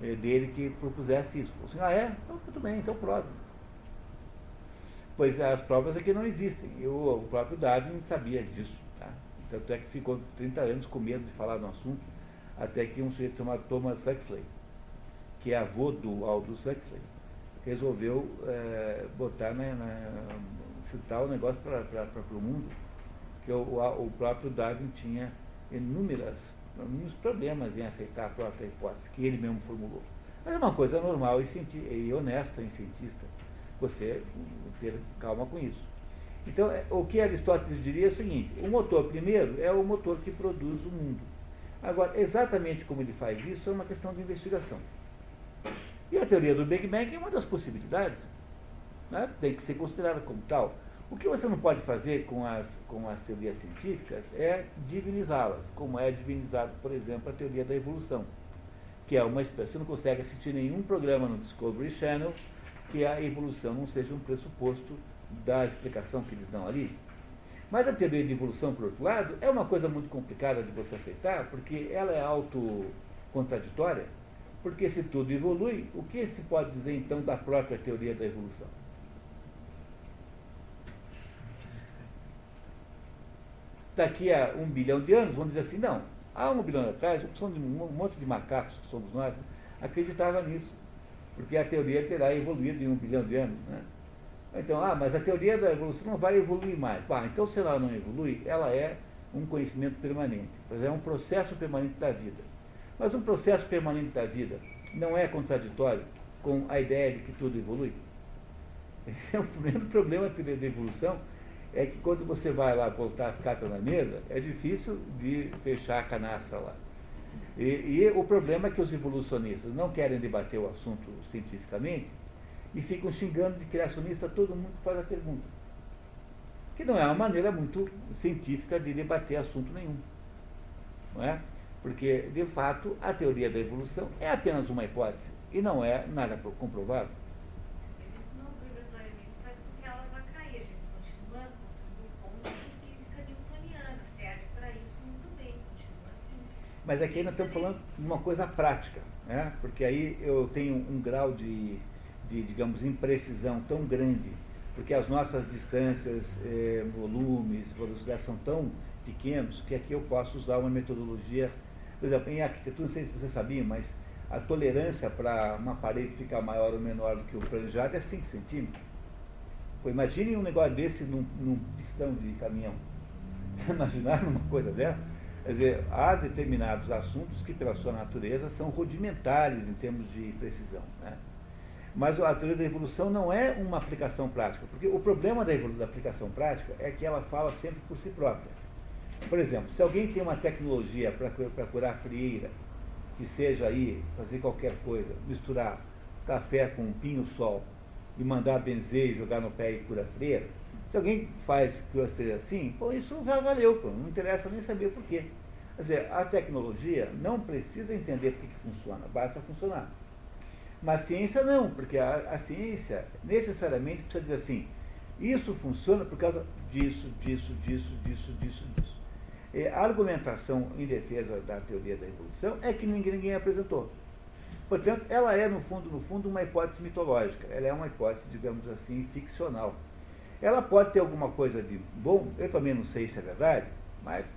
eh, dele que propusesse isso. Assim, ah é? Então tudo bem, então prove pois as provas aqui não existem. Eu, o próprio Darwin sabia disso. Tá? Tanto é que ficou 30 anos com medo de falar no assunto, até que um sujeito chamado Thomas Huxley, que é avô do Aldous Huxley, resolveu é, botar na, na, chutar o negócio para o mundo, que o, o, próprio Darwin tinha inúmeras, inúmeros problemas em aceitar a própria hipótese que ele mesmo formulou. Mas é uma coisa normal e, e honesta em cientista, você ter calma com isso. Então, é, o que Aristóteles diria é o seguinte: o motor, primeiro, é o motor que produz o mundo. Agora, exatamente como ele faz isso é uma questão de investigação. E a teoria do Big Bang é uma das possibilidades. Né? Tem que ser considerada como tal. O que você não pode fazer com as, com as teorias científicas é divinizá-las, como é divinizado, por exemplo, a teoria da evolução, que é uma espécie. Você não consegue assistir nenhum programa no Discovery Channel que a evolução não seja um pressuposto da explicação que eles dão ali. Mas a teoria de evolução, por outro lado, é uma coisa muito complicada de você aceitar, porque ela é autocontraditória. Porque se tudo evolui, o que se pode dizer então da própria teoria da evolução? Daqui a um bilhão de anos, vamos dizer assim, não. Há um bilhão atrás, um monte de macacos que somos nós, acreditava nisso. Porque a teoria terá evoluído em um bilhão de anos. Né? Então, ah, mas a teoria da evolução não vai evoluir mais. Ah, então se ela não evolui, ela é um conhecimento permanente. É um processo permanente da vida. Mas um processo permanente da vida não é contraditório com a ideia de que tudo evolui? Esse é o primeiro problema da evolução, é que quando você vai lá botar as cartas na mesa, é difícil de fechar a canastra lá. E, e o problema é que os evolucionistas não querem debater o assunto cientificamente, e ficam xingando de criacionista todo mundo que faz a pergunta. Que não é uma maneira muito científica de debater assunto nenhum. Não é? Porque, de fato, a teoria da evolução é apenas uma hipótese e não é nada comprovado. Isso não obrigatoriamente faz com que ela vá cair. A gente continua no ponto de física newtoniana, serve para isso muito bem, continua assim. Mas aqui nós estamos falando de uma coisa prática, né? porque aí eu tenho um grau de de, digamos, imprecisão tão grande, porque as nossas distâncias, eh, volumes, velocidades são tão pequenos, que aqui eu posso usar uma metodologia, por exemplo, em arquitetura, não sei se você sabia, mas a tolerância para uma parede ficar maior ou menor do que o planejado é 5 centímetros. Pô, imagine um negócio desse num, num pistão de caminhão. Imaginaram uma coisa dessa? Quer dizer, há determinados assuntos que, pela sua natureza, são rudimentares em termos de precisão. Né? Mas a teoria da evolução não é uma aplicação prática, porque o problema da, da aplicação prática é que ela fala sempre por si própria. Por exemplo, se alguém tem uma tecnologia para curar frieira, que seja aí fazer qualquer coisa, misturar café com pinho-sol e mandar benzer e jogar no pé e cura frieira, se alguém faz cura frieira assim, pô, isso já valeu, pô, não interessa nem saber por quê. Quer dizer, a tecnologia não precisa entender por que, funciona, basta funcionar. Mas ciência não, porque a, a ciência necessariamente precisa dizer assim, isso funciona por causa disso, disso, disso, disso, disso, disso. A argumentação em defesa da teoria da evolução é que ninguém, ninguém apresentou. Portanto, ela é, no fundo, no fundo, uma hipótese mitológica. Ela é uma hipótese, digamos assim, ficcional. Ela pode ter alguma coisa de bom, eu também não sei se é verdade, mas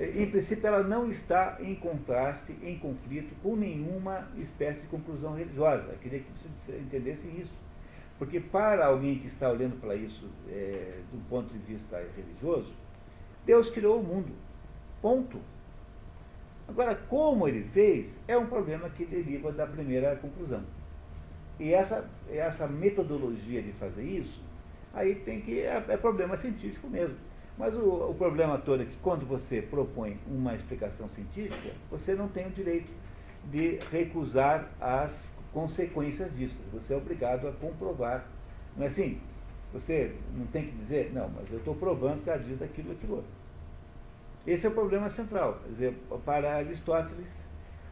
em princípio, ela não está em contraste, em conflito com nenhuma espécie de conclusão religiosa. Eu queria que vocês entendessem isso. Porque para alguém que está olhando para isso é, do ponto de vista religioso, Deus criou o mundo. Ponto. Agora, como ele fez, é um problema que deriva da primeira conclusão. E essa, essa metodologia de fazer isso, aí tem que. é, é problema científico mesmo. Mas o, o, problema todo é que quando você propõe uma explicação científica, você não tem o direito de recusar as consequências disso. Você é obrigado a comprovar. Não é assim? Você não tem que dizer, não, mas eu estou provando que ela diz daquilo aquilo outro. Esse é o problema central. Quer dizer, para Aristóteles,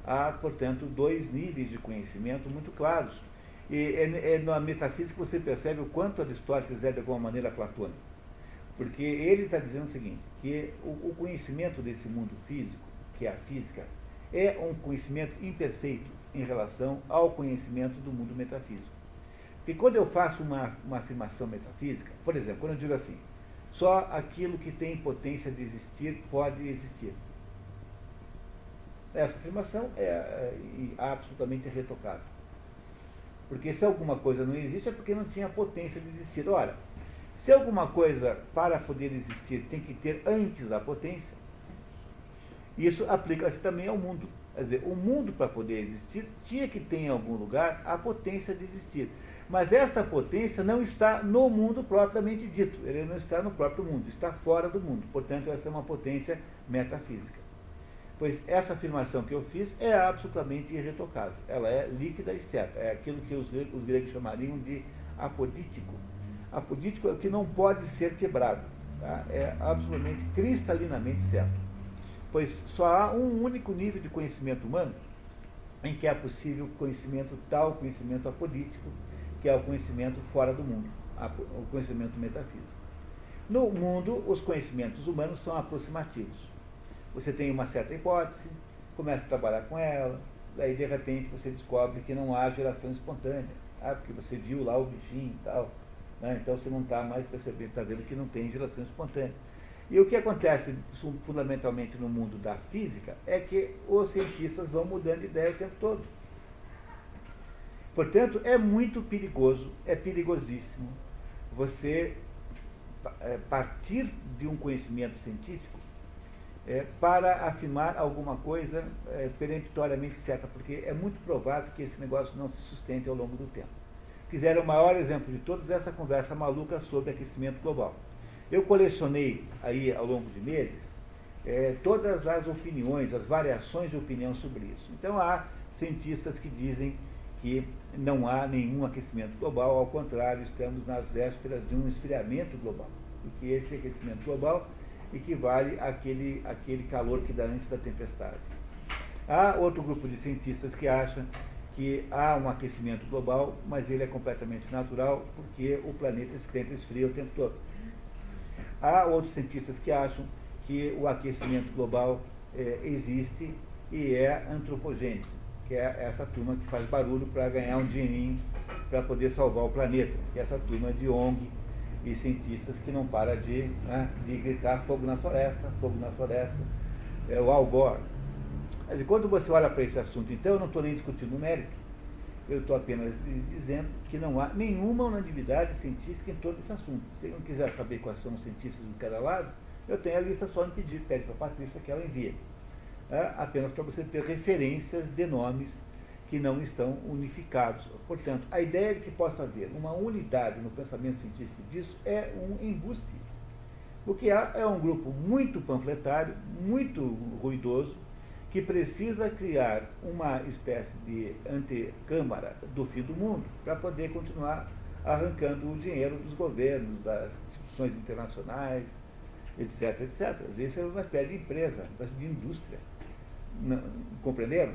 há, portanto, dois níveis de conhecimento muito claros. E é, é na metafísica que você percebe o quanto Aristóteles é, de alguma maneira, platônico. Porque ele está dizendo o seguinte, que o, o, conhecimento desse mundo físico, que é a física, é um conhecimento imperfeito em relação ao conhecimento do mundo metafísico. Porque quando eu faço uma, uma afirmação metafísica, por exemplo, quando eu digo assim, Só aquilo que tem potência de existir pode existir. Essa afirmação é, é absolutamente retocável. Porque se alguma coisa não existe é porque não tinha potência de existir. Ora, se alguma coisa para poder existir tem que ter antes da potência, isso aplica-se também ao mundo. Quer dizer, o mundo para poder existir tinha que ter em algum lugar a potência de existir. Mas esta potência não está no mundo propriamente dito, ele não está no próprio mundo, está fora do mundo. Portanto, essa é uma potência metafísica. Pois essa afirmação que eu fiz é absolutamente irretocável. Ela é líquida e certa. É aquilo que os gregos, os gregos chamariam de apodítico. Apodítico é o que não pode ser quebrado. Tá? É absolutamente cristalinamente certo. Pois só há um único nível de conhecimento humano em que é possível conhecimento tal conhecimento apodítico, que é o conhecimento fora do mundo, o conhecimento metafísico. No mundo, os conhecimentos humanos são aproximativos. Você tem uma certa hipótese, começa a trabalhar com ela, daí de repente você descobre que não há geração espontânea. Ah, porque você viu lá o bichinho e tal. Né? Então você não está mais percebendo, está vendo que não tem geração espontânea. E o que acontece fundamentalmente no mundo da física é que os cientistas vão mudando de ideia o tempo todo. Portanto, é muito perigoso, é perigosíssimo você é, partir de um conhecimento científico é, para afirmar alguma coisa é, peremptoriamente certa, porque é muito provável que esse negócio não se sustente ao longo do tempo. Quiseram o maior exemplo de todos essa conversa maluca sobre aquecimento global. Eu colecionei aí ao longo de meses é, todas as opiniões, as variações de opinião sobre isso. Então há cientistas que dizem que não há nenhum aquecimento global, ao contrário, estamos nas vésperas de um esfriamento global. E que esse aquecimento global equivale àquele, àquele calor que dá antes da tempestade. Há outro grupo de cientistas que acha que há um aquecimento global, mas ele é completamente natural, porque o planeta sempre esfria o tempo todo. Há outros cientistas que acham que o aquecimento global é, existe e é antropogênico, que é essa turma que faz barulho para ganhar um dinheirinho para poder salvar o planeta, que é essa turma de ONG e cientistas que não para de, né, de gritar fogo na floresta, fogo na floresta, é o Al Gore. Mas quando você olha para esse assunto, então eu não estou nem discutindo mérito, eu estou apenas dizendo que não há nenhuma unanimidade científica em todo esse assunto. Se não quiser saber quais são os cientistas de cada lado, eu tenho a lista só no pedir, pede para a Patrícia que ela envie. É, apenas para você ter referências de nomes que não estão unificados. Portanto, a ideia de que possa haver uma unidade no pensamento científico disso é um embuste. O que há é um grupo muito panfletário, muito ruidoso, que precisa criar uma espécie de antecâmara do fim do mundo para poder continuar arrancando o dinheiro dos governos, das instituições internacionais, etc, etc. Isso é uma espécie de empresa, de indústria. Não, compreenderam?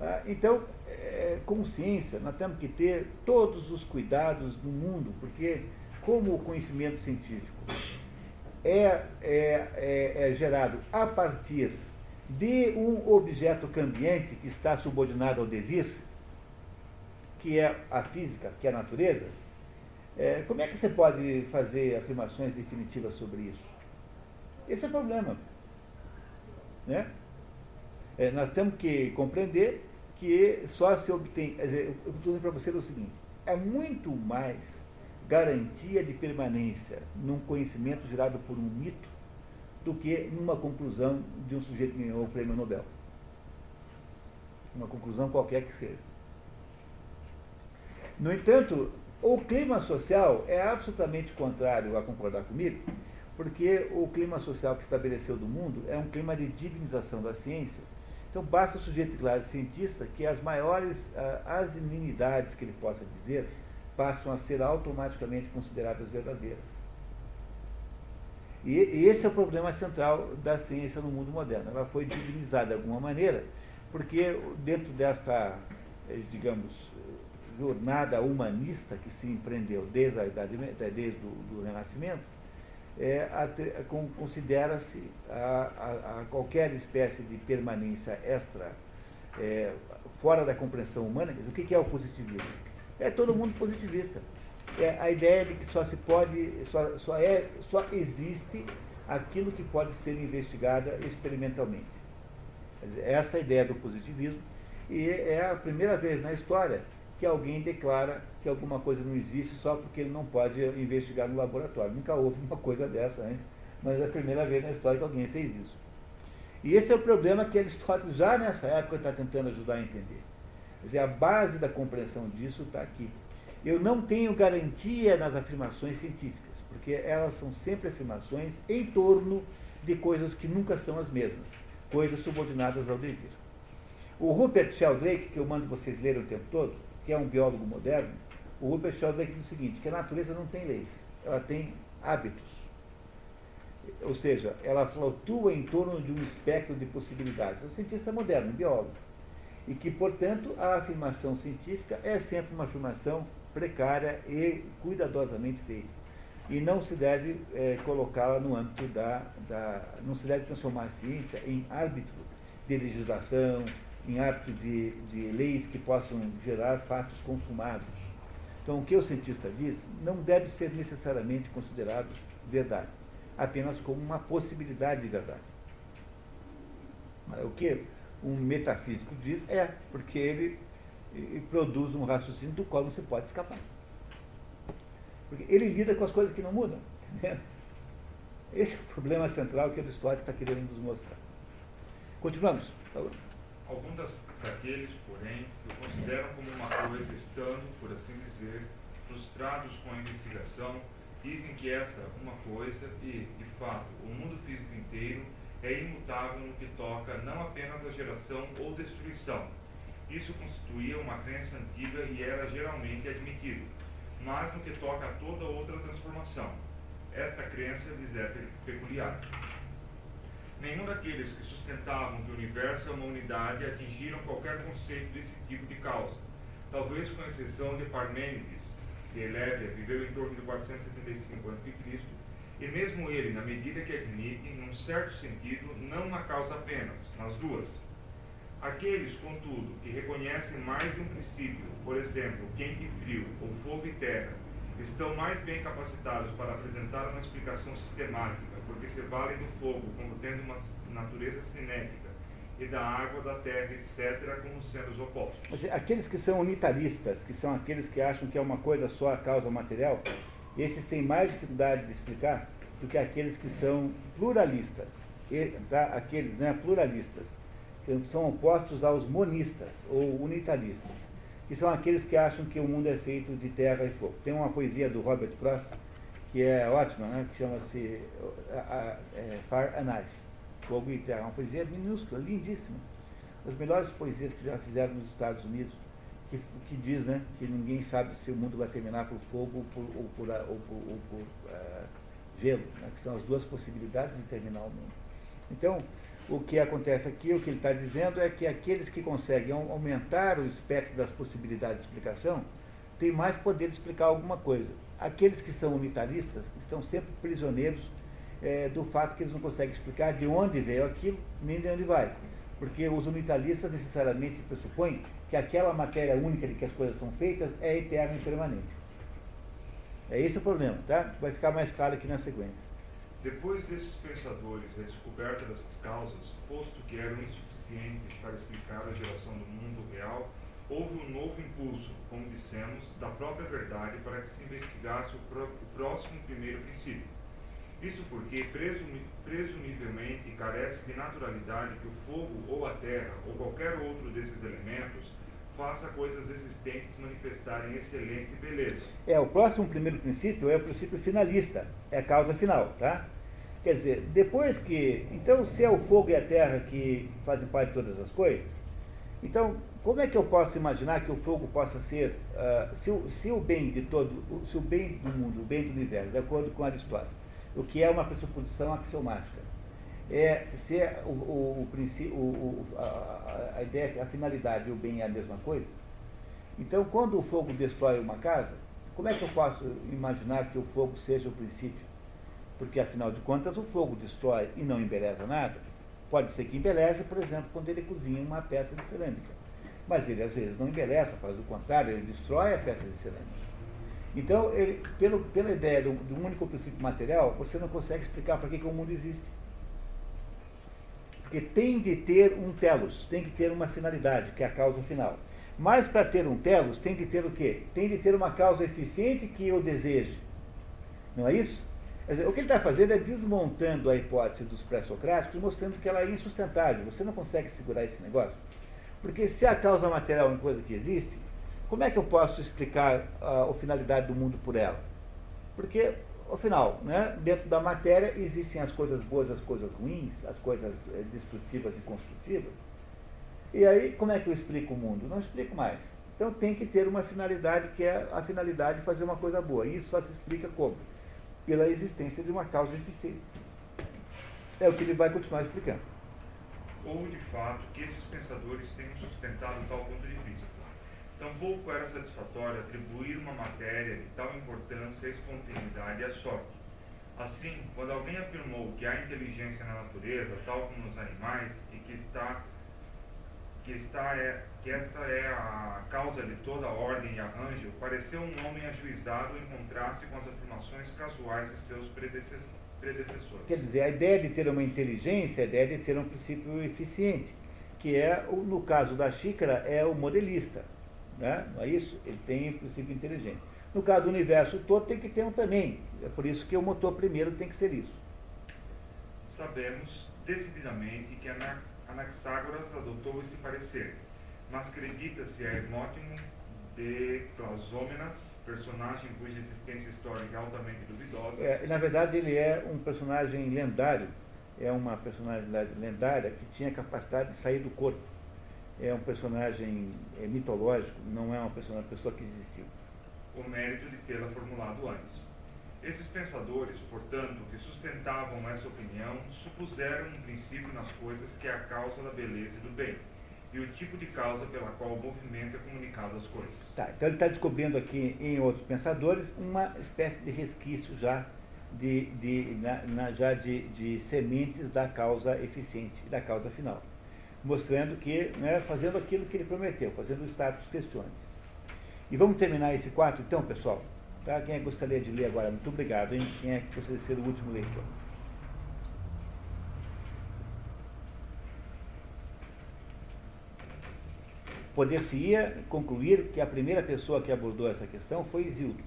Ah, então, é, consciência, nós temos que ter todos os cuidados do mundo, porque como o conhecimento científico é, é, é, é gerado a partir de um objeto cambiante que está subordinado ao devir, que é a física, que é a natureza, é, como é que você pode fazer afirmações definitivas sobre isso? Esse é o problema. Né? É, nós temos que compreender que só se obtém. Quer dizer, eu estou dizendo para você o seguinte: é muito mais garantia de permanência num conhecimento gerado por um mito do que numa conclusão de um sujeito que ganhou o prêmio Nobel. Uma conclusão qualquer que seja. No entanto, o clima social é absolutamente contrário a concordar comigo, porque o clima social que estabeleceu do mundo é um clima de divinização da ciência então basta o sujeito claro cientista que as maiores uh, as inimidades que ele possa dizer passam a ser automaticamente consideradas verdadeiras. E, e, esse é o problema central da ciência no mundo moderno. Ela foi divinizada de alguma maneira, porque dentro dessa, eh, digamos, jornada humanista que se empreendeu desde a idade, desde o do Renascimento, é, considera-se a, a, a, qualquer espécie de permanência extra é, fora da compreensão humana. O que, é o positivismo? É todo mundo positivista. é a ideia de que só se pode, só, só, é, só existe aquilo que pode ser investigado experimentalmente. Essa é a ideia do positivismo, e é a primeira vez na história que alguém declara que alguma coisa não existe só porque ele não pode investigar no laboratório. Nunca houve uma coisa dessa antes, mas é a primeira vez na história que alguém fez isso. E esse é o problema que Aristóteles já nessa época está tentando ajudar a entender. Quer dizer, a base da compreensão disso está aqui. Eu não tenho garantia nas afirmações científicas, porque elas são sempre afirmações em torno de coisas que nunca são as mesmas, coisas subordinadas ao dever. O Rupert Sheldrake, que eu mando vocês lerem o tempo todo, que é um biólogo moderno, o Rupert Sheldrake diz o seguinte, que a natureza não tem leis, ela tem hábitos. Ou seja, ela flutua em torno de um espectro de possibilidades. É um cientista moderno, um biólogo. E que, portanto, a afirmação científica é sempre uma afirmação precária e cuidadosamente feita. E não se deve é, colocá-la no âmbito da, da. não se deve transformar a ciência em árbitro de legislação, em árbitro de, de leis que possam gerar fatos consumados. Então, o que o cientista diz não deve ser necessariamente considerado verdade, apenas como uma possibilidade de verdade. O que um metafísico diz é porque ele e produz um raciocínio do qual não se pode escapar. Porque ele lida com as coisas que não mudam. Entendeu? Esse é o problema central que Aristóteles está querendo nos mostrar. Continuamos. Alguns daqueles, porém, o consideram como uma coisa estando, por assim dizer, frustrados com a investigação, dizem que essa uma coisa e, de fato, o mundo físico inteiro é imutável no que toca não apenas à geração ou destruição, isso constituía uma crença antiga e era geralmente admitido, mas no que toca a toda outra transformação. Esta crença lhes é peculiar. Nenhum daqueles que sustentavam que o universo é uma unidade atingiram qualquer conceito desse tipo de causa, talvez com exceção de Parmênides, que Elévia viveu em torno de 475 a.C., e mesmo ele, na medida que admite, num certo sentido, não uma causa apenas, mas duas Aqueles, contudo, que reconhecem mais de um princípio, por exemplo, quente e frio, ou fogo e terra, estão mais bem capacitados para apresentar uma explicação sistemática, porque se valem do fogo como tendo uma natureza cinética, e da água, da terra, etc., como sendo os opostos. Aqueles que são unitaristas, que são aqueles que acham que é uma coisa só a causa material, esses têm mais dificuldade de explicar do que aqueles que são pluralistas, tá? aqueles né, pluralistas são opostos aos monistas ou unitaristas, que são aqueles que acham que o mundo é feito de terra e fogo. Tem uma poesia do Robert Frost que é ótima, né, que chama-se é, Fire and Ice, Fogo e Terra. Uma poesia minúscula, lindíssima. As melhores poesias que já fizeram nos Estados Unidos, que, que diz né, que ninguém sabe se o mundo vai terminar por fogo ou por, ou por, ou por, ou por uh, gelo, né, que são as duas possibilidades de terminar o mundo. Então, o que acontece aqui, o que ele está dizendo é que aqueles que conseguem aumentar o espectro das possibilidades de explicação têm mais poder de explicar alguma coisa. Aqueles que são unitaristas estão sempre prisioneiros é, do fato que eles não conseguem explicar de onde veio aquilo, nem de onde vai. Porque os unitaristas necessariamente pressupõem que aquela matéria única de que as coisas são feitas é eterna e permanente. É esse o problema, tá? Vai ficar mais claro aqui na sequência. Depois desses pensadores a descoberta dessas causas, posto que eram insuficientes para explicar a geração do mundo real, houve um novo impulso, como dissemos, da própria verdade para que se investigasse o, pro, o próximo primeiro princípio. Isso porque, presumi, presumivelmente, carece de naturalidade que o fogo ou a terra ou qualquer outro desses elementos faça coisas existentes manifestarem excelência e beleza. É, o próximo primeiro princípio é o princípio finalista, é a causa final, tá? Quer dizer, depois que. Então, se é o fogo e a terra que fazem parte de todas as coisas, então, como é que eu posso imaginar que o fogo possa ser. Uh, se, o, se o bem de todo. Se o bem do mundo, o bem do universo, de acordo com Aristóteles, o que é uma pressuposição axiomática, é se é o, o, o, o a, a, ideia, a finalidade e o bem é a mesma coisa. Então, quando o fogo destrói uma casa, como é que eu posso imaginar que o fogo seja o princípio? Porque, afinal de contas, o fogo destrói e não embeleza nada. Pode ser que embeleze, por exemplo, quando ele cozinha uma peça de cerâmica. Mas ele, às vezes, não embeleza, faz o contrário, ele destrói a peça de cerâmica. Então, ele, pelo, pela ideia de um único princípio material, você não consegue explicar para que, que o mundo existe. Porque tem de ter um telos, tem que ter uma finalidade, que é a causa final. Mas para ter um telos, tem de ter o quê? Tem de ter uma causa eficiente que eu deseje. Não é isso? Dizer, o que ele está fazendo é desmontando a hipótese dos pré-socráticos, mostrando que ela é insustentável. Você não consegue segurar esse negócio. Porque se a causa material é uma coisa que existe, como é que eu posso explicar a, a finalidade do mundo por ela? Porque, afinal, né, dentro da matéria existem as coisas boas, as coisas ruins, as coisas é, destrutivas e construtivas. E aí, como é que eu explico o mundo? Não explico mais. Então tem que ter uma finalidade que é a finalidade de fazer uma coisa boa. E isso só se explica como? Pela existência de uma causa eficiente. É o que ele vai continuar explicando. Ou, de fato, que esses pensadores tenham sustentado tal ponto de vista Tampouco era satisfatório atribuir uma matéria de tal importância e espontaneidade à sorte. Assim, quando alguém afirmou que há inteligência na natureza, tal como nos animais, e que está que, está é, que esta é a causa de toda a ordem e arranjo, pareceu um homem ajuizado em contraste com as afirmações casuais de seus predecessores. Quer dizer, a ideia de ter uma inteligência é a ideia de ter um princípio eficiente, que é, no caso da xícara, é o modelista. Né? Não é isso? Ele tem um princípio inteligente. No caso do universo todo, tem que ter um também. É por isso que o motor primeiro tem que ser isso. Sabemos decididamente que Anaxágoras adotou esse parecer, mas acredita-se a Hermótimo de Clasômenas, personagem cuja existência histórica é altamente duvidosa. É, na verdade, ele é um personagem lendário, é uma personalidade lendária que tinha capacidade de sair do corpo é um personagem é, mitológico, não é uma pessoa, uma pessoa que existiu. O mérito de tê-la formulado antes. Esses pensadores, portanto, que sustentavam essa opinião, supuseram um princípio nas coisas que é a causa da beleza e do bem, e o tipo de causa pela qual o movimento é comunicado às coisas. Tá, então ele está descobrindo aqui em outros pensadores uma espécie de resquício já de, de, na, na, já de, de sementes da causa eficiente, da causa final mostrando que, né, fazendo aquilo que ele prometeu, fazendo o status questiones. E vamos terminar esse quarto então, pessoal? Tá? Quem é gostaria de ler agora? Muito obrigado, hein? Quem é que gostaria de ser o último leitor? Poder-se-ia concluir que a primeira pessoa que abordou essa questão foi Isildo.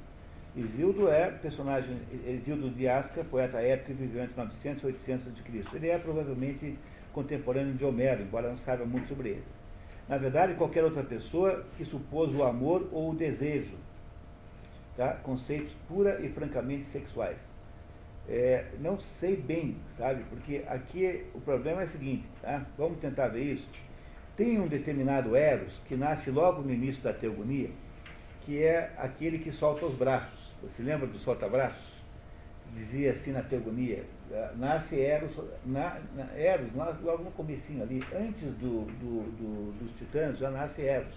Isildo é personagem, Isildo de Asca, poeta épico que viveu entre 900 e 800 a.C. Ele é provavelmente contemporâneo de Homero, embora não saiba muito sobre eles. Na verdade, qualquer outra pessoa que supôs o amor ou o desejo, tá? conceitos pura e francamente sexuais. É, não sei bem, sabe? Porque aqui o problema é o seguinte, tá? vamos tentar ver isso. Tem um determinado Eros que nasce logo no início da teogonia, que é aquele que solta os braços. Você lembra do solta-braços? Dizia assim na teogonia, nasce Eros, na, na, Eros logo no comecinho ali, antes do, do, do, dos titãs, já nasce Eros.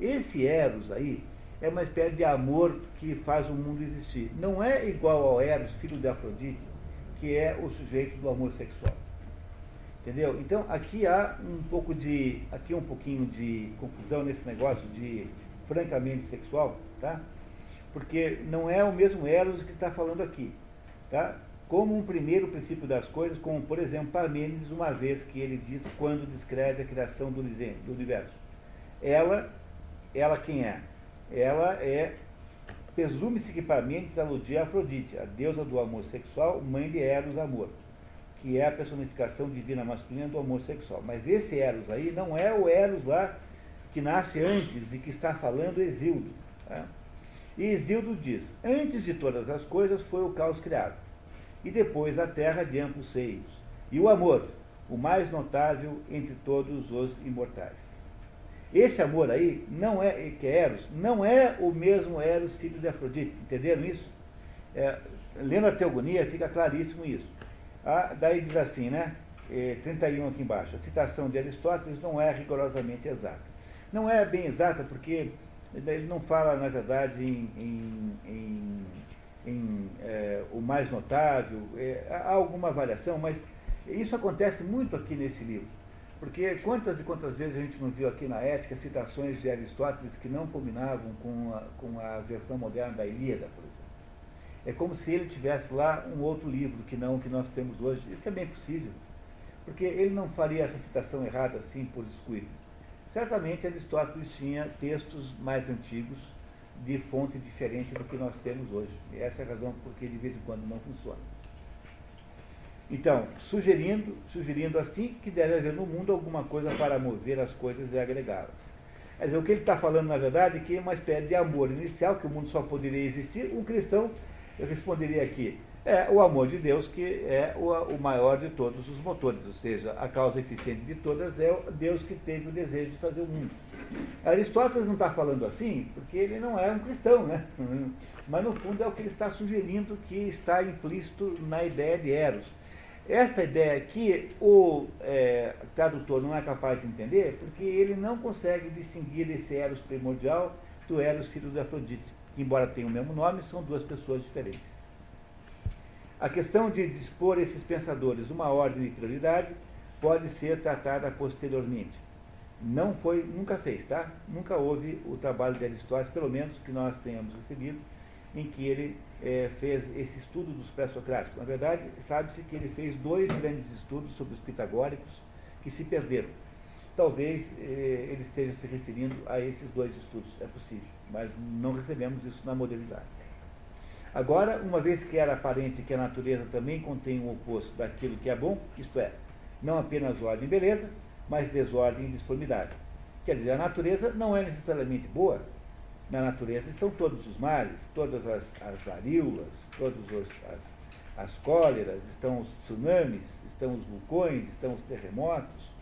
Esse Eros aí é uma espécie de amor que faz o mundo existir. Não é igual ao Eros, filho de Afrodite, que é o sujeito do amor sexual. Entendeu? Então aqui há um pouco de. aqui um pouquinho de confusão nesse negócio de francamente sexual, tá? Porque não é o mesmo Eros que está falando aqui. Tá? como um primeiro princípio das coisas, como por exemplo Parmênides, uma vez que ele diz quando descreve a criação do universo. Ela, ela quem é? Ela é, presume-se que Parmênides aludia a Afrodite, a deusa do amor sexual, mãe de Eros, amor, que é a personificação divina masculina do amor sexual. Mas esse Eros aí não é o Eros lá que nasce antes e que está falando Exildo. Tá? E Exildo diz: Antes de todas as coisas foi o caos criado e depois a terra de amplos seios, e o amor, o mais notável entre todos os imortais. Esse amor aí, não é, que é Eros, não é o mesmo Eros, filho de Afrodite. Entenderam isso? É, lendo a Teogonia, fica claríssimo isso. Ah, daí diz assim, né? É, 31 aqui embaixo. A citação de Aristóteles não é rigorosamente exata. Não é bem exata porque ele não fala, na verdade, em, em, em em é, o mais notável, é, há alguma variação, mas isso acontece muito aqui nesse livro. Porque quantas e quantas vezes a gente não viu aqui na ética citações de Aristóteles que não combinavam com a, com a versão moderna da Ilíada, por exemplo. É como se ele tivesse lá um outro livro que não o que nós temos hoje. Isso é bem possível. Porque ele não faria essa citação errada assim por descuido. Certamente Aristóteles tinha textos mais antigos de fonte diferente do que nós temos hoje. E essa é a razão por que de vez em quando não funciona. Então, sugerindo, sugerindo assim que deve haver no mundo alguma coisa para mover as coisas e agregá-las. Quer dizer, o que ele está falando, na verdade, é que é uma espécie de amor inicial, que o mundo só poderia existir. Um cristão, eu responderia aqui, é o amor de Deus que é o, o, maior de todos os motores, ou seja, a causa eficiente de todas é Deus que teve o desejo de fazer o mundo. Aristóteles não está falando assim porque ele não é um cristão, né? mas no fundo é o que ele está sugerindo que está implícito na ideia de Eros. Esta ideia aqui, o é, tradutor não é capaz de entender porque ele não consegue distinguir esse Eros primordial do Eros filho de Afrodite, que embora tenham o mesmo nome, são duas pessoas diferentes. A questão de dispor esses pensadores uma ordem de prioridade pode ser tratada posteriormente. Não foi, nunca fez, tá? Nunca houve o trabalho de Aristóteles, pelo menos que nós tenhamos recebido, em que ele é, fez esse estudo dos pré-socráticos. Na verdade, sabe-se que ele fez dois grandes estudos sobre os pitagóricos que se perderam. Talvez eh, ele esteja se referindo a esses dois estudos, é possível, mas não recebemos isso na modernidade. Agora, uma vez que era aparente que a natureza também contém o oposto daquilo que é bom, isto é, não apenas ordem e beleza, mas desordem e disformidade. Quer dizer, a natureza não é necessariamente boa, na natureza estão todos os males, todas as, as varíolas, todas as, as cóleras, estão os tsunamis, estão os vulcões, estão os terremotos.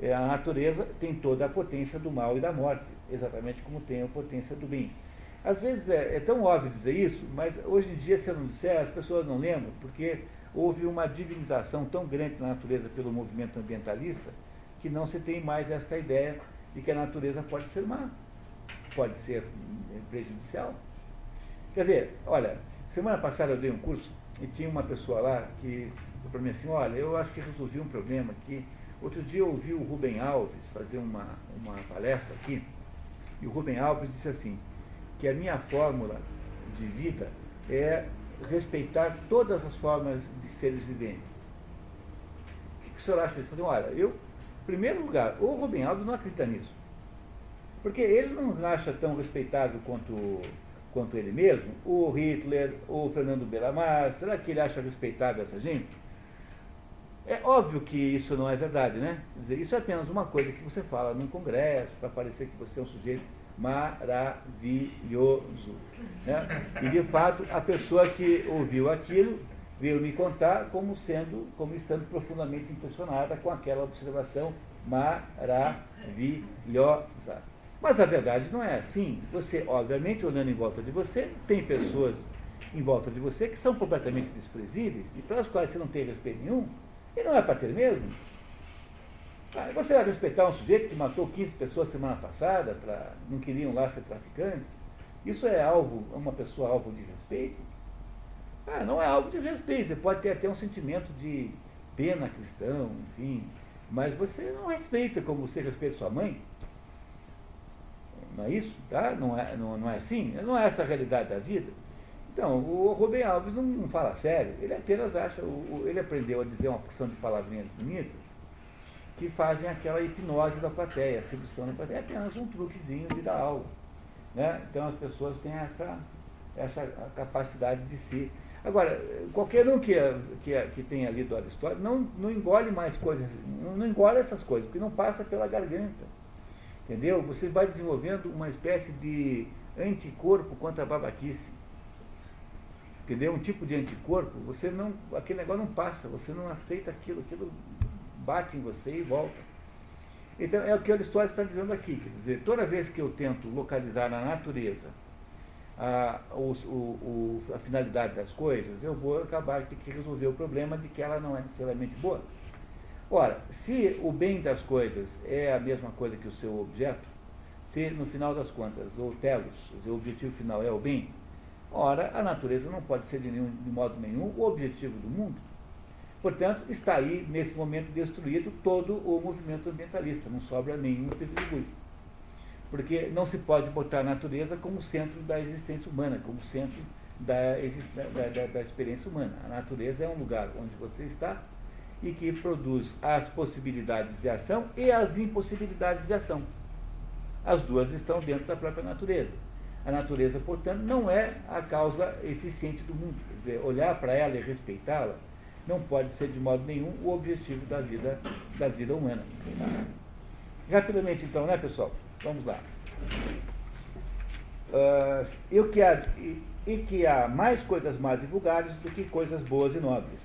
É, a natureza tem toda a potência do mal e da morte, exatamente como tem a potência do bem. Às vezes é, é tão óbvio dizer isso, mas hoje em dia, se eu não disser, as pessoas não lembram, porque houve uma divinização tão grande na natureza pelo movimento ambientalista que não se tem mais esta ideia de que a natureza pode ser má pode ser prejudicial. Quer ver, olha, semana passada eu dei um curso e tinha uma pessoa lá que falou para mim assim, olha, eu acho que resolvi um problema aqui. Outro dia eu ouvi o Rubem Alves fazer uma, uma palestra aqui, e o Rubem Alves disse assim, que a minha fórmula de vida é respeitar todas as formas de seres viventes. O que, que o senhor acha disso? Olha, eu, em primeiro lugar, o Rubem Alves não acredita nisso. Porque ele não acha tão respeitável quanto, quanto ele mesmo, o Hitler, o Fernando Belamar, será que ele acha respeitável essa gente? É óbvio que isso não é verdade, né? Dizer, isso é apenas uma coisa que você fala num congresso, para parecer que você é um sujeito maravilhoso. Né? E de fato, a pessoa que ouviu aquilo veio me contar como sendo, como estando profundamente impressionada com aquela observação maravilhosa. Mas a verdade não é assim. Você, obviamente, olhando em volta de você, tem pessoas em volta de você que são completamente desprezíveis e pelas quais você não tem respeito nenhum, e não é para ter mesmo. Você vai respeitar um sujeito que matou 15 pessoas semana passada, pra, não queriam lá ser traficantes? Isso é alvo, uma pessoa alvo de respeito? Ah, não é alvo de respeito. Você pode ter até um sentimento de pena cristão, enfim, mas você não respeita como você respeita sua mãe. Não é isso? Tá? Não, é, não, não é assim? Não é essa a realidade da vida? Então, o Rubem Alves não, não fala sério, ele apenas acha, o, ele aprendeu a dizer uma porção de palavrinhas bonitas que fazem aquela hipnose da plateia, a sedução da plateia, é apenas um truquezinho de dar aula. Né? Então as pessoas têm essa, essa capacidade de se. Agora, qualquer um que, que, que tenha lido Aristóteles não, não engole mais coisas, não, não engole essas coisas, porque não passa pela garganta. Entendeu? Você vai desenvolvendo uma espécie de anticorpo contra a babaquice. Entendeu? Um tipo de anticorpo, você não. aquele negócio não passa, você não aceita aquilo, aquilo bate em você e volta. Então é o que a história está dizendo aqui, quer dizer, toda vez que eu tento localizar na natureza a, o, o, a finalidade das coisas, eu vou acabar tendo que resolver o problema de que ela não é necessariamente boa. Ora, se o bem das coisas é a mesma coisa que o seu objeto, se no final das contas o telos, o objetivo final é o bem, ora, a natureza não pode ser de, nenhum, de modo nenhum o objetivo do mundo. Portanto, está aí, nesse momento, destruído todo o movimento ambientalista, não sobra nenhum tributo. Porque não se pode botar a natureza como centro da existência humana, como centro da, da, da, da experiência humana. A natureza é um lugar onde você está e que produz as possibilidades de ação e as impossibilidades de ação. As duas estão dentro da própria natureza. A natureza, portanto, não é a causa eficiente do mundo. Quer dizer, olhar para ela e respeitá-la não pode ser de modo nenhum o objetivo da vida, da vida humana. Rapidamente, então, né, pessoal? Vamos lá. Uh, e, que há, e, e que há mais coisas mais divulgadas do que coisas boas e nobres.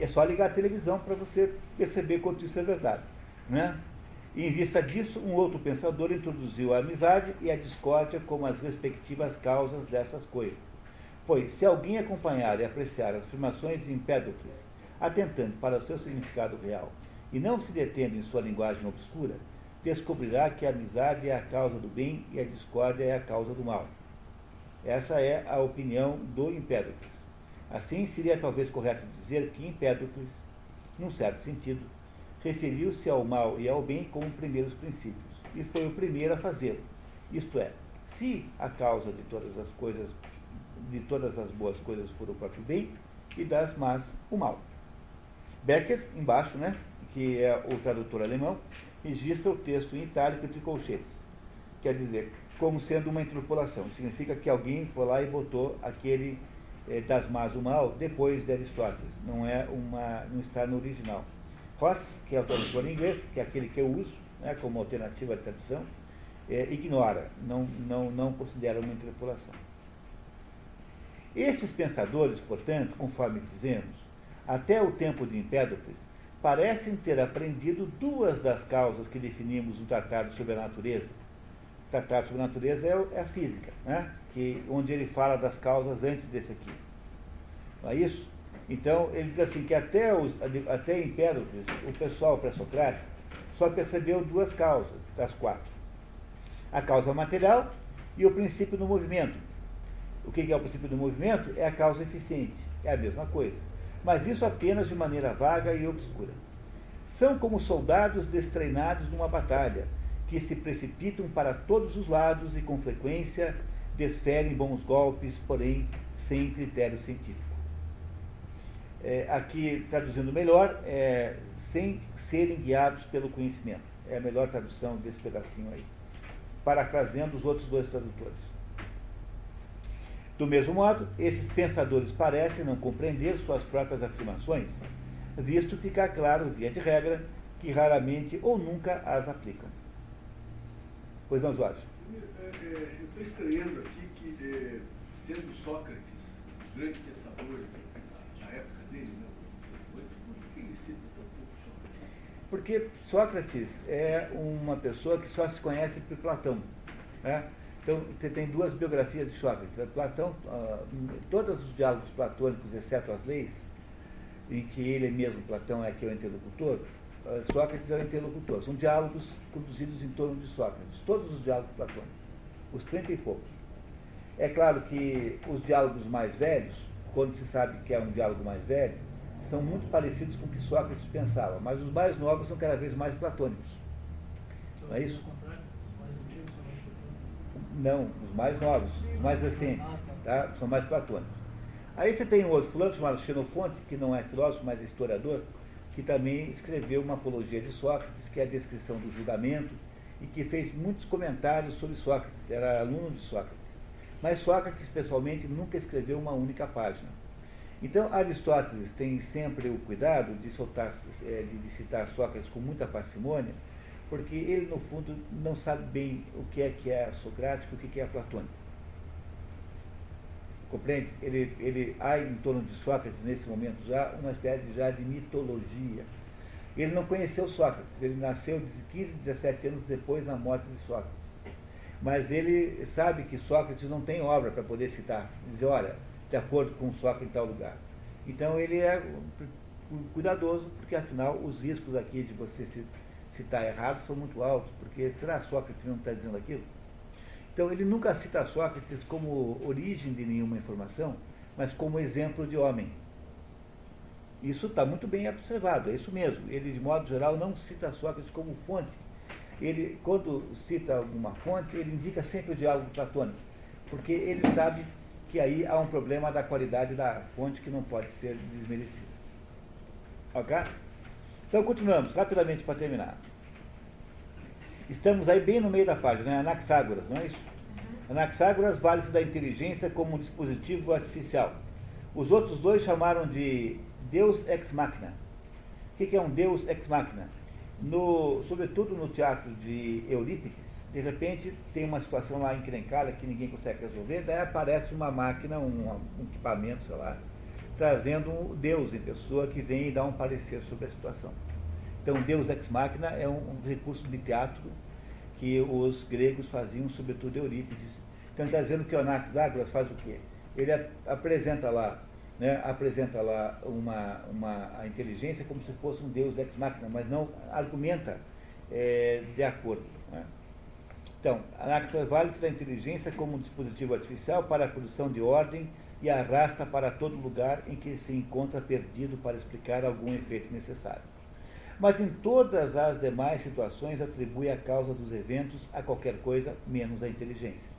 É só ligar a televisão para você perceber quanto isso é verdade. Né? Em vista disso, um outro pensador introduziu a amizade e a discórdia como as respectivas causas dessas coisas. Pois, se alguém acompanhar e apreciar as afirmações de Empédocles, atentando para o seu significado real, e não se detendo em sua linguagem obscura, descobrirá que a amizade é a causa do bem e a discórdia é a causa do mal. Essa é a opinião do Empédocles. Assim, seria talvez correto dizer que Empédocles, num certo sentido, referiu-se ao mal e ao bem como primeiros princípios, e foi o primeiro a fazê-lo. Isto é, se a causa de todas as coisas, de todas as boas coisas for o próprio bem, e das más o mal. Becker, embaixo, né, que é o tradutor alemão, registra o texto em itálico de colchetes. Quer dizer, como sendo uma interpolação. Significa que alguém foi lá e botou aquele eh, das más o mal depois de Aristóteles. Não é uma, não está no original. Ross, que é o tradutor em inglês, que é aquele que eu uso né, como alternativa de tradução, eh, ignora, não, não, não considera uma interpolação. Estes pensadores, portanto, conforme dizemos, até o tempo de Empédocles, parecem ter aprendido duas das causas que definimos no Tratado sobre a Natureza. O Tratado sobre a Natureza é, é a física, né? que, onde ele fala das causas antes desse aqui. Não é isso? Então, ele diz assim que até, os, até Empédocles, o pessoal pré-socrático, só percebeu duas causas das quatro. A causa material e o princípio do movimento. O que é o princípio do movimento? É a causa eficiente. É a mesma coisa mas isso apenas de maneira vaga e obscura. São como soldados destreinados numa batalha, que se precipitam para todos os lados e com frequência desferem bons golpes, porém sem critério científico. É, aqui, traduzindo melhor, é, sem serem guiados pelo conhecimento. É a melhor tradução desse pedacinho aí. Parafraseando os outros dois tradutores. Do mesmo modo, esses pensadores parecem não compreender suas próprias afirmações, visto ficar claro, via de regra, que raramente ou nunca as aplicam. Pois não, Jorge? É, é, eu estou estranhando aqui que, é, sendo Sócrates, um grande pensador da época dele, né? por que ele cita tão pouco Sócrates? Porque Sócrates é uma pessoa que só se conhece por Platão. Né? Então, você tem duas biografias de Sócrates. Platão, uh, todos os diálogos platônicos, exceto as leis, em que ele mesmo, Platão, é que é o interlocutor, uh, Sócrates é o interlocutor. São diálogos conduzidos em torno de Sócrates. Todos os diálogos platônicos. Os trinta e poucos. É claro que os diálogos mais velhos, quando se sabe que é um diálogo mais velho, são muito parecidos com o que Sócrates pensava, mas os mais novos são cada vez mais platônicos. Não é isso? Não, os mais novos, os mais recentes, tá? são mais platônicos. Aí você tem um outro fulano chamado Xenofonte, que não é filósofo, mas é historiador, que também escreveu uma apologia de Sócrates, que é a descrição do julgamento, e que fez muitos comentários sobre Sócrates, era aluno de Sócrates. Mas Sócrates, pessoalmente, nunca escreveu uma única página. Então, Aristóteles tem sempre o cuidado de, soltar, é, de citar Sócrates com muita parcimônia, porque ele, no fundo, não sabe bem o que é que é socrático e o que é platônico. Compreende? Ele, ele, há em torno de Sócrates, nesse momento, já uma espécie já de mitologia. Ele não conheceu Sócrates, ele nasceu 15, 17 anos depois da morte de Sócrates. Mas ele sabe que Sócrates não tem obra para poder citar. Ele diz, olha, de acordo com Sócrates em tal lugar. Então ele é cuidadoso, porque afinal os riscos aqui de você se se está errado, são muito altos, porque será Sócrates não está dizendo aquilo? Então, ele nunca cita Sócrates como origem de nenhuma informação, mas como exemplo de homem. Isso está muito bem observado, é isso mesmo. Ele, de modo geral, não cita Sócrates como fonte. Ele, quando cita alguma fonte, ele indica sempre o diálogo platônico, porque ele sabe que aí há um problema da qualidade da fonte que não pode ser desmerecida. Ok? Então, continuamos, rapidamente para terminar. Estamos aí bem no meio da página, né? Anaxágoras, não é isso? Anaxágoras vale-se da inteligência como um dispositivo artificial. Os outros dois chamaram de Deus ex machina. O que é um Deus ex machina? No, sobretudo no teatro de Eurípides, de repente tem uma situação lá encrencada que ninguém consegue resolver, daí aparece uma máquina, um, um equipamento, sei lá, trazendo um Deus em pessoa que vem e dá um parecer sobre a situação. Então, Deus ex machina é um, um recurso de teatro que os gregos faziam, sobretudo Eurípides. Então, está dizendo que o Anaxágoras faz o quê? Ele apresenta lá né, apresenta lá uma, uma, a inteligência como se fosse um Deus ex machina, mas não argumenta é, de acordo. Né? Então, Anaxagoras vale da inteligência como um dispositivo artificial para a produção de ordem e arrasta para todo lugar em que se encontra perdido para explicar algum efeito necessário. Mas em todas as demais situações atribui a causa dos eventos a qualquer coisa menos a inteligência.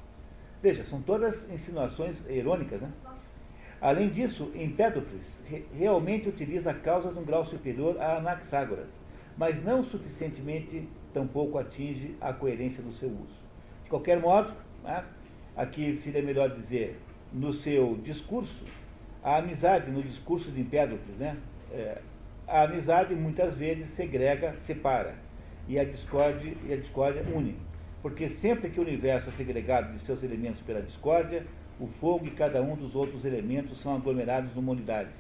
Veja, são todas insinuações irônicas, né? Além disso, Empédocles realmente utiliza causas num grau superior a Anaxágoras, mas não suficientemente tampouco atinge a coerência do seu uso. De qualquer modo, né, aqui seria melhor dizer, no seu discurso, a amizade, no discurso de Empédocles, né, é, a amizade muitas vezes segrega, separa, e a discórdia, e a discórdia une. Porque sempre que o universo é segregado de seus elementos pela discórdia, o fogo e cada um dos outros elementos são aglomerados numa unidade.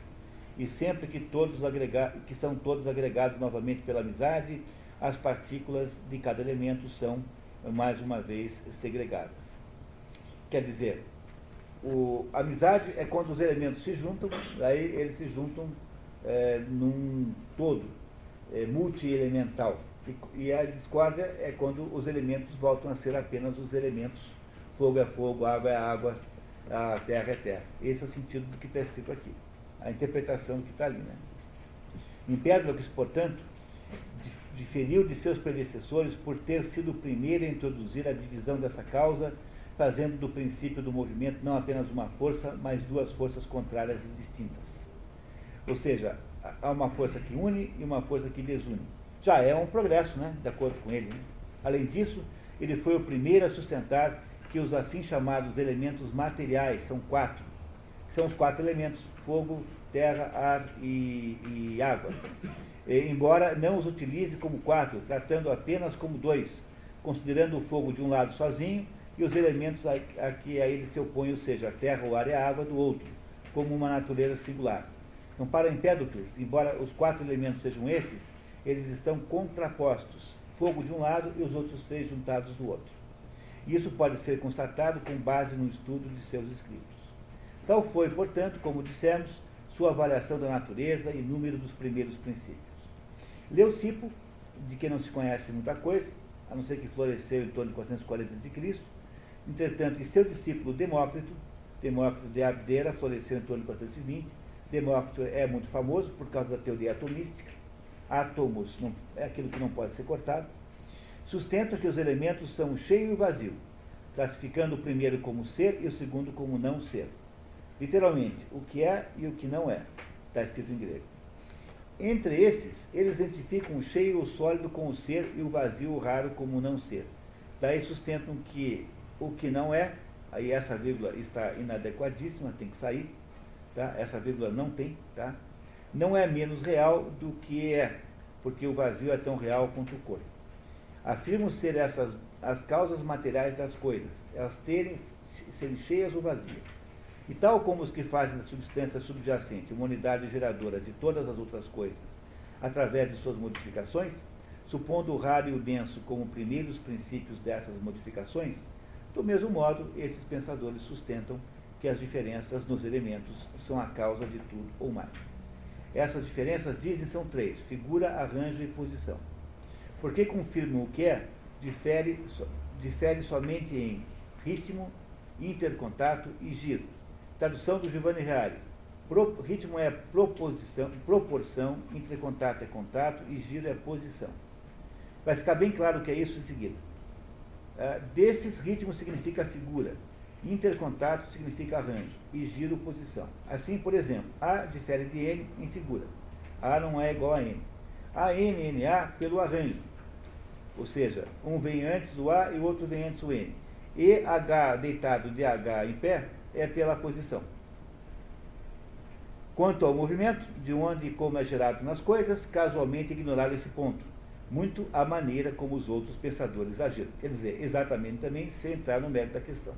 E sempre que, todos agrega que são todos agregados novamente pela amizade, as partículas de cada elemento são, mais uma vez, segregadas. Quer dizer, o, a amizade é quando os elementos se juntam, aí eles se juntam é, num todo, é, multielemental. E, e a discórdia é quando os elementos voltam a ser apenas os elementos. Fogo é fogo, água é água, a terra é terra. Esse é o sentido do que está escrito aqui. A interpretação que está ali. Né? Empédocles, portanto, diferiu de seus predecessores por ter sido o primeiro a introduzir a divisão dessa causa, fazendo do princípio do movimento não apenas uma força, mas duas forças contrárias e distintas. Ou seja, há uma força que une e uma força que desune. Já é um progresso, né, de acordo com ele. Né? Além disso, ele foi o primeiro a sustentar que os assim chamados elementos materiais são quatro. São os quatro elementos: fogo, terra, ar e, e água. E, embora não os utilize como quatro, tratando apenas como dois, considerando o fogo de um lado sozinho e os elementos a, a que a ele se opõe, ou seja, a terra, o ar e a água, do outro, como uma natureza singular. Então, para Empédocles, embora os quatro elementos sejam esses, eles estão contrapostos, fogo de um lado e os outros três juntados do outro. Isso pode ser constatado com base no estudo de seus escritos. Tal foi, portanto, como dissemos, sua avaliação da natureza e número dos primeiros princípios. Leucipo, de quem não se conhece muita coisa, a não ser que floresceu em torno de 440 a.C., entretanto, seu discípulo Demócrito, Demócrito de Abdera, floresceu em torno de 420, Demócrito é muito famoso por causa da teoria atomística, átomos é aquilo que não pode ser cortado, sustenta que os elementos são cheio e vazio, classificando o primeiro como ser e o segundo como não ser. Literalmente, o que é e o que não é. Está escrito em grego. Entre esses, eles identificam o cheio o sólido com o ser e o vazio o raro como não ser. Daí sustentam que o que não é, aí essa vírgula está inadequadíssima, tem que sair, tá? essa vírgula não tem, tá? não é menos real do que é, porque o vazio é tão real quanto o corpo afirmam ser essas as causas materiais das coisas, elas terem, serem cheias ou vazias. E tal como os que fazem da substância subjacente uma unidade geradora de todas as outras coisas, através de suas modificações, supondo o raro e o denso como primeiros princípios dessas modificações, do mesmo modo, esses pensadores sustentam que as diferenças nos elementos são a causa de tudo ou mais. Essas diferenças, dizem, são três: figura, arranjo e posição. Porque confirmam o que é, difere, difere somente em ritmo, intercontato e giro. Tradução do Giovanni Reale. Pro, ritmo é proposição, proporção, entre contato é contato e giro é posição. Vai ficar bem claro o que é isso em seguida. Uh, desses, ritmo significa figura, intercontato significa arranjo e giro posição. Assim, por exemplo, A difere de N em figura. A não é igual a N. A N, N, A pelo arranjo. Ou seja, um vem antes do A e o outro vem antes do N. E H deitado de H em pé é pela posição. Quanto ao movimento, de onde e como é gerado nas coisas, casualmente ignorar esse ponto, muito a maneira como os outros pensadores agiram. Quer dizer, exatamente também sem entrar no mérito da questão.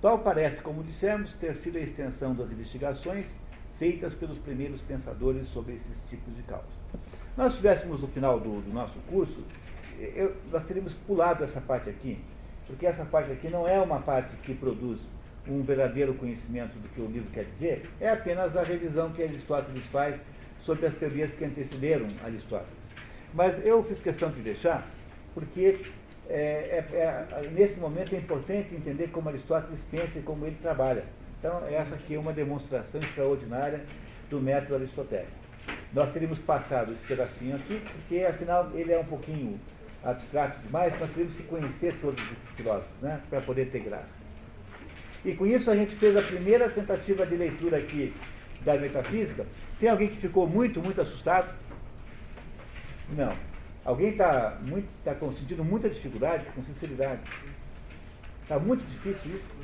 Tal parece, como dissemos, ter sido a extensão das investigações feitas pelos primeiros pensadores sobre esses tipos de causas. Nós tivéssemos no final do, do nosso curso, eu, nós teríamos pulado essa parte aqui, porque essa parte aqui não é uma parte que produz um verdadeiro conhecimento do que o livro quer dizer, é apenas a revisão que Aristóteles faz sobre as teorias que antecederam Aristóteles. Mas eu fiz questão de deixar, porque é, é, é, nesse momento é importante entender como Aristóteles pensa e como ele trabalha. Então, essa aqui é uma demonstração extraordinária do método aristotélico. Nós teríamos passado esse pedacinho aqui, porque afinal ele é um pouquinho abstrato demais, nós teríamos que conhecer todos esses filósofos, né, para poder ter graça. E com isso a gente fez a primeira tentativa de leitura aqui da metafísica. Tem alguém que ficou muito, muito assustado? Não. Alguém está tá, tá sentindo muita dificuldade, com sinceridade? Está muito difícil isso?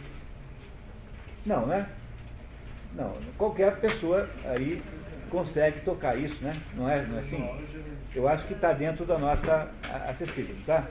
Não, né? Não, qualquer pessoa aí consegue tocar isso, né? Não é, não é assim? Eu acho que está dentro da nossa acessível, tá?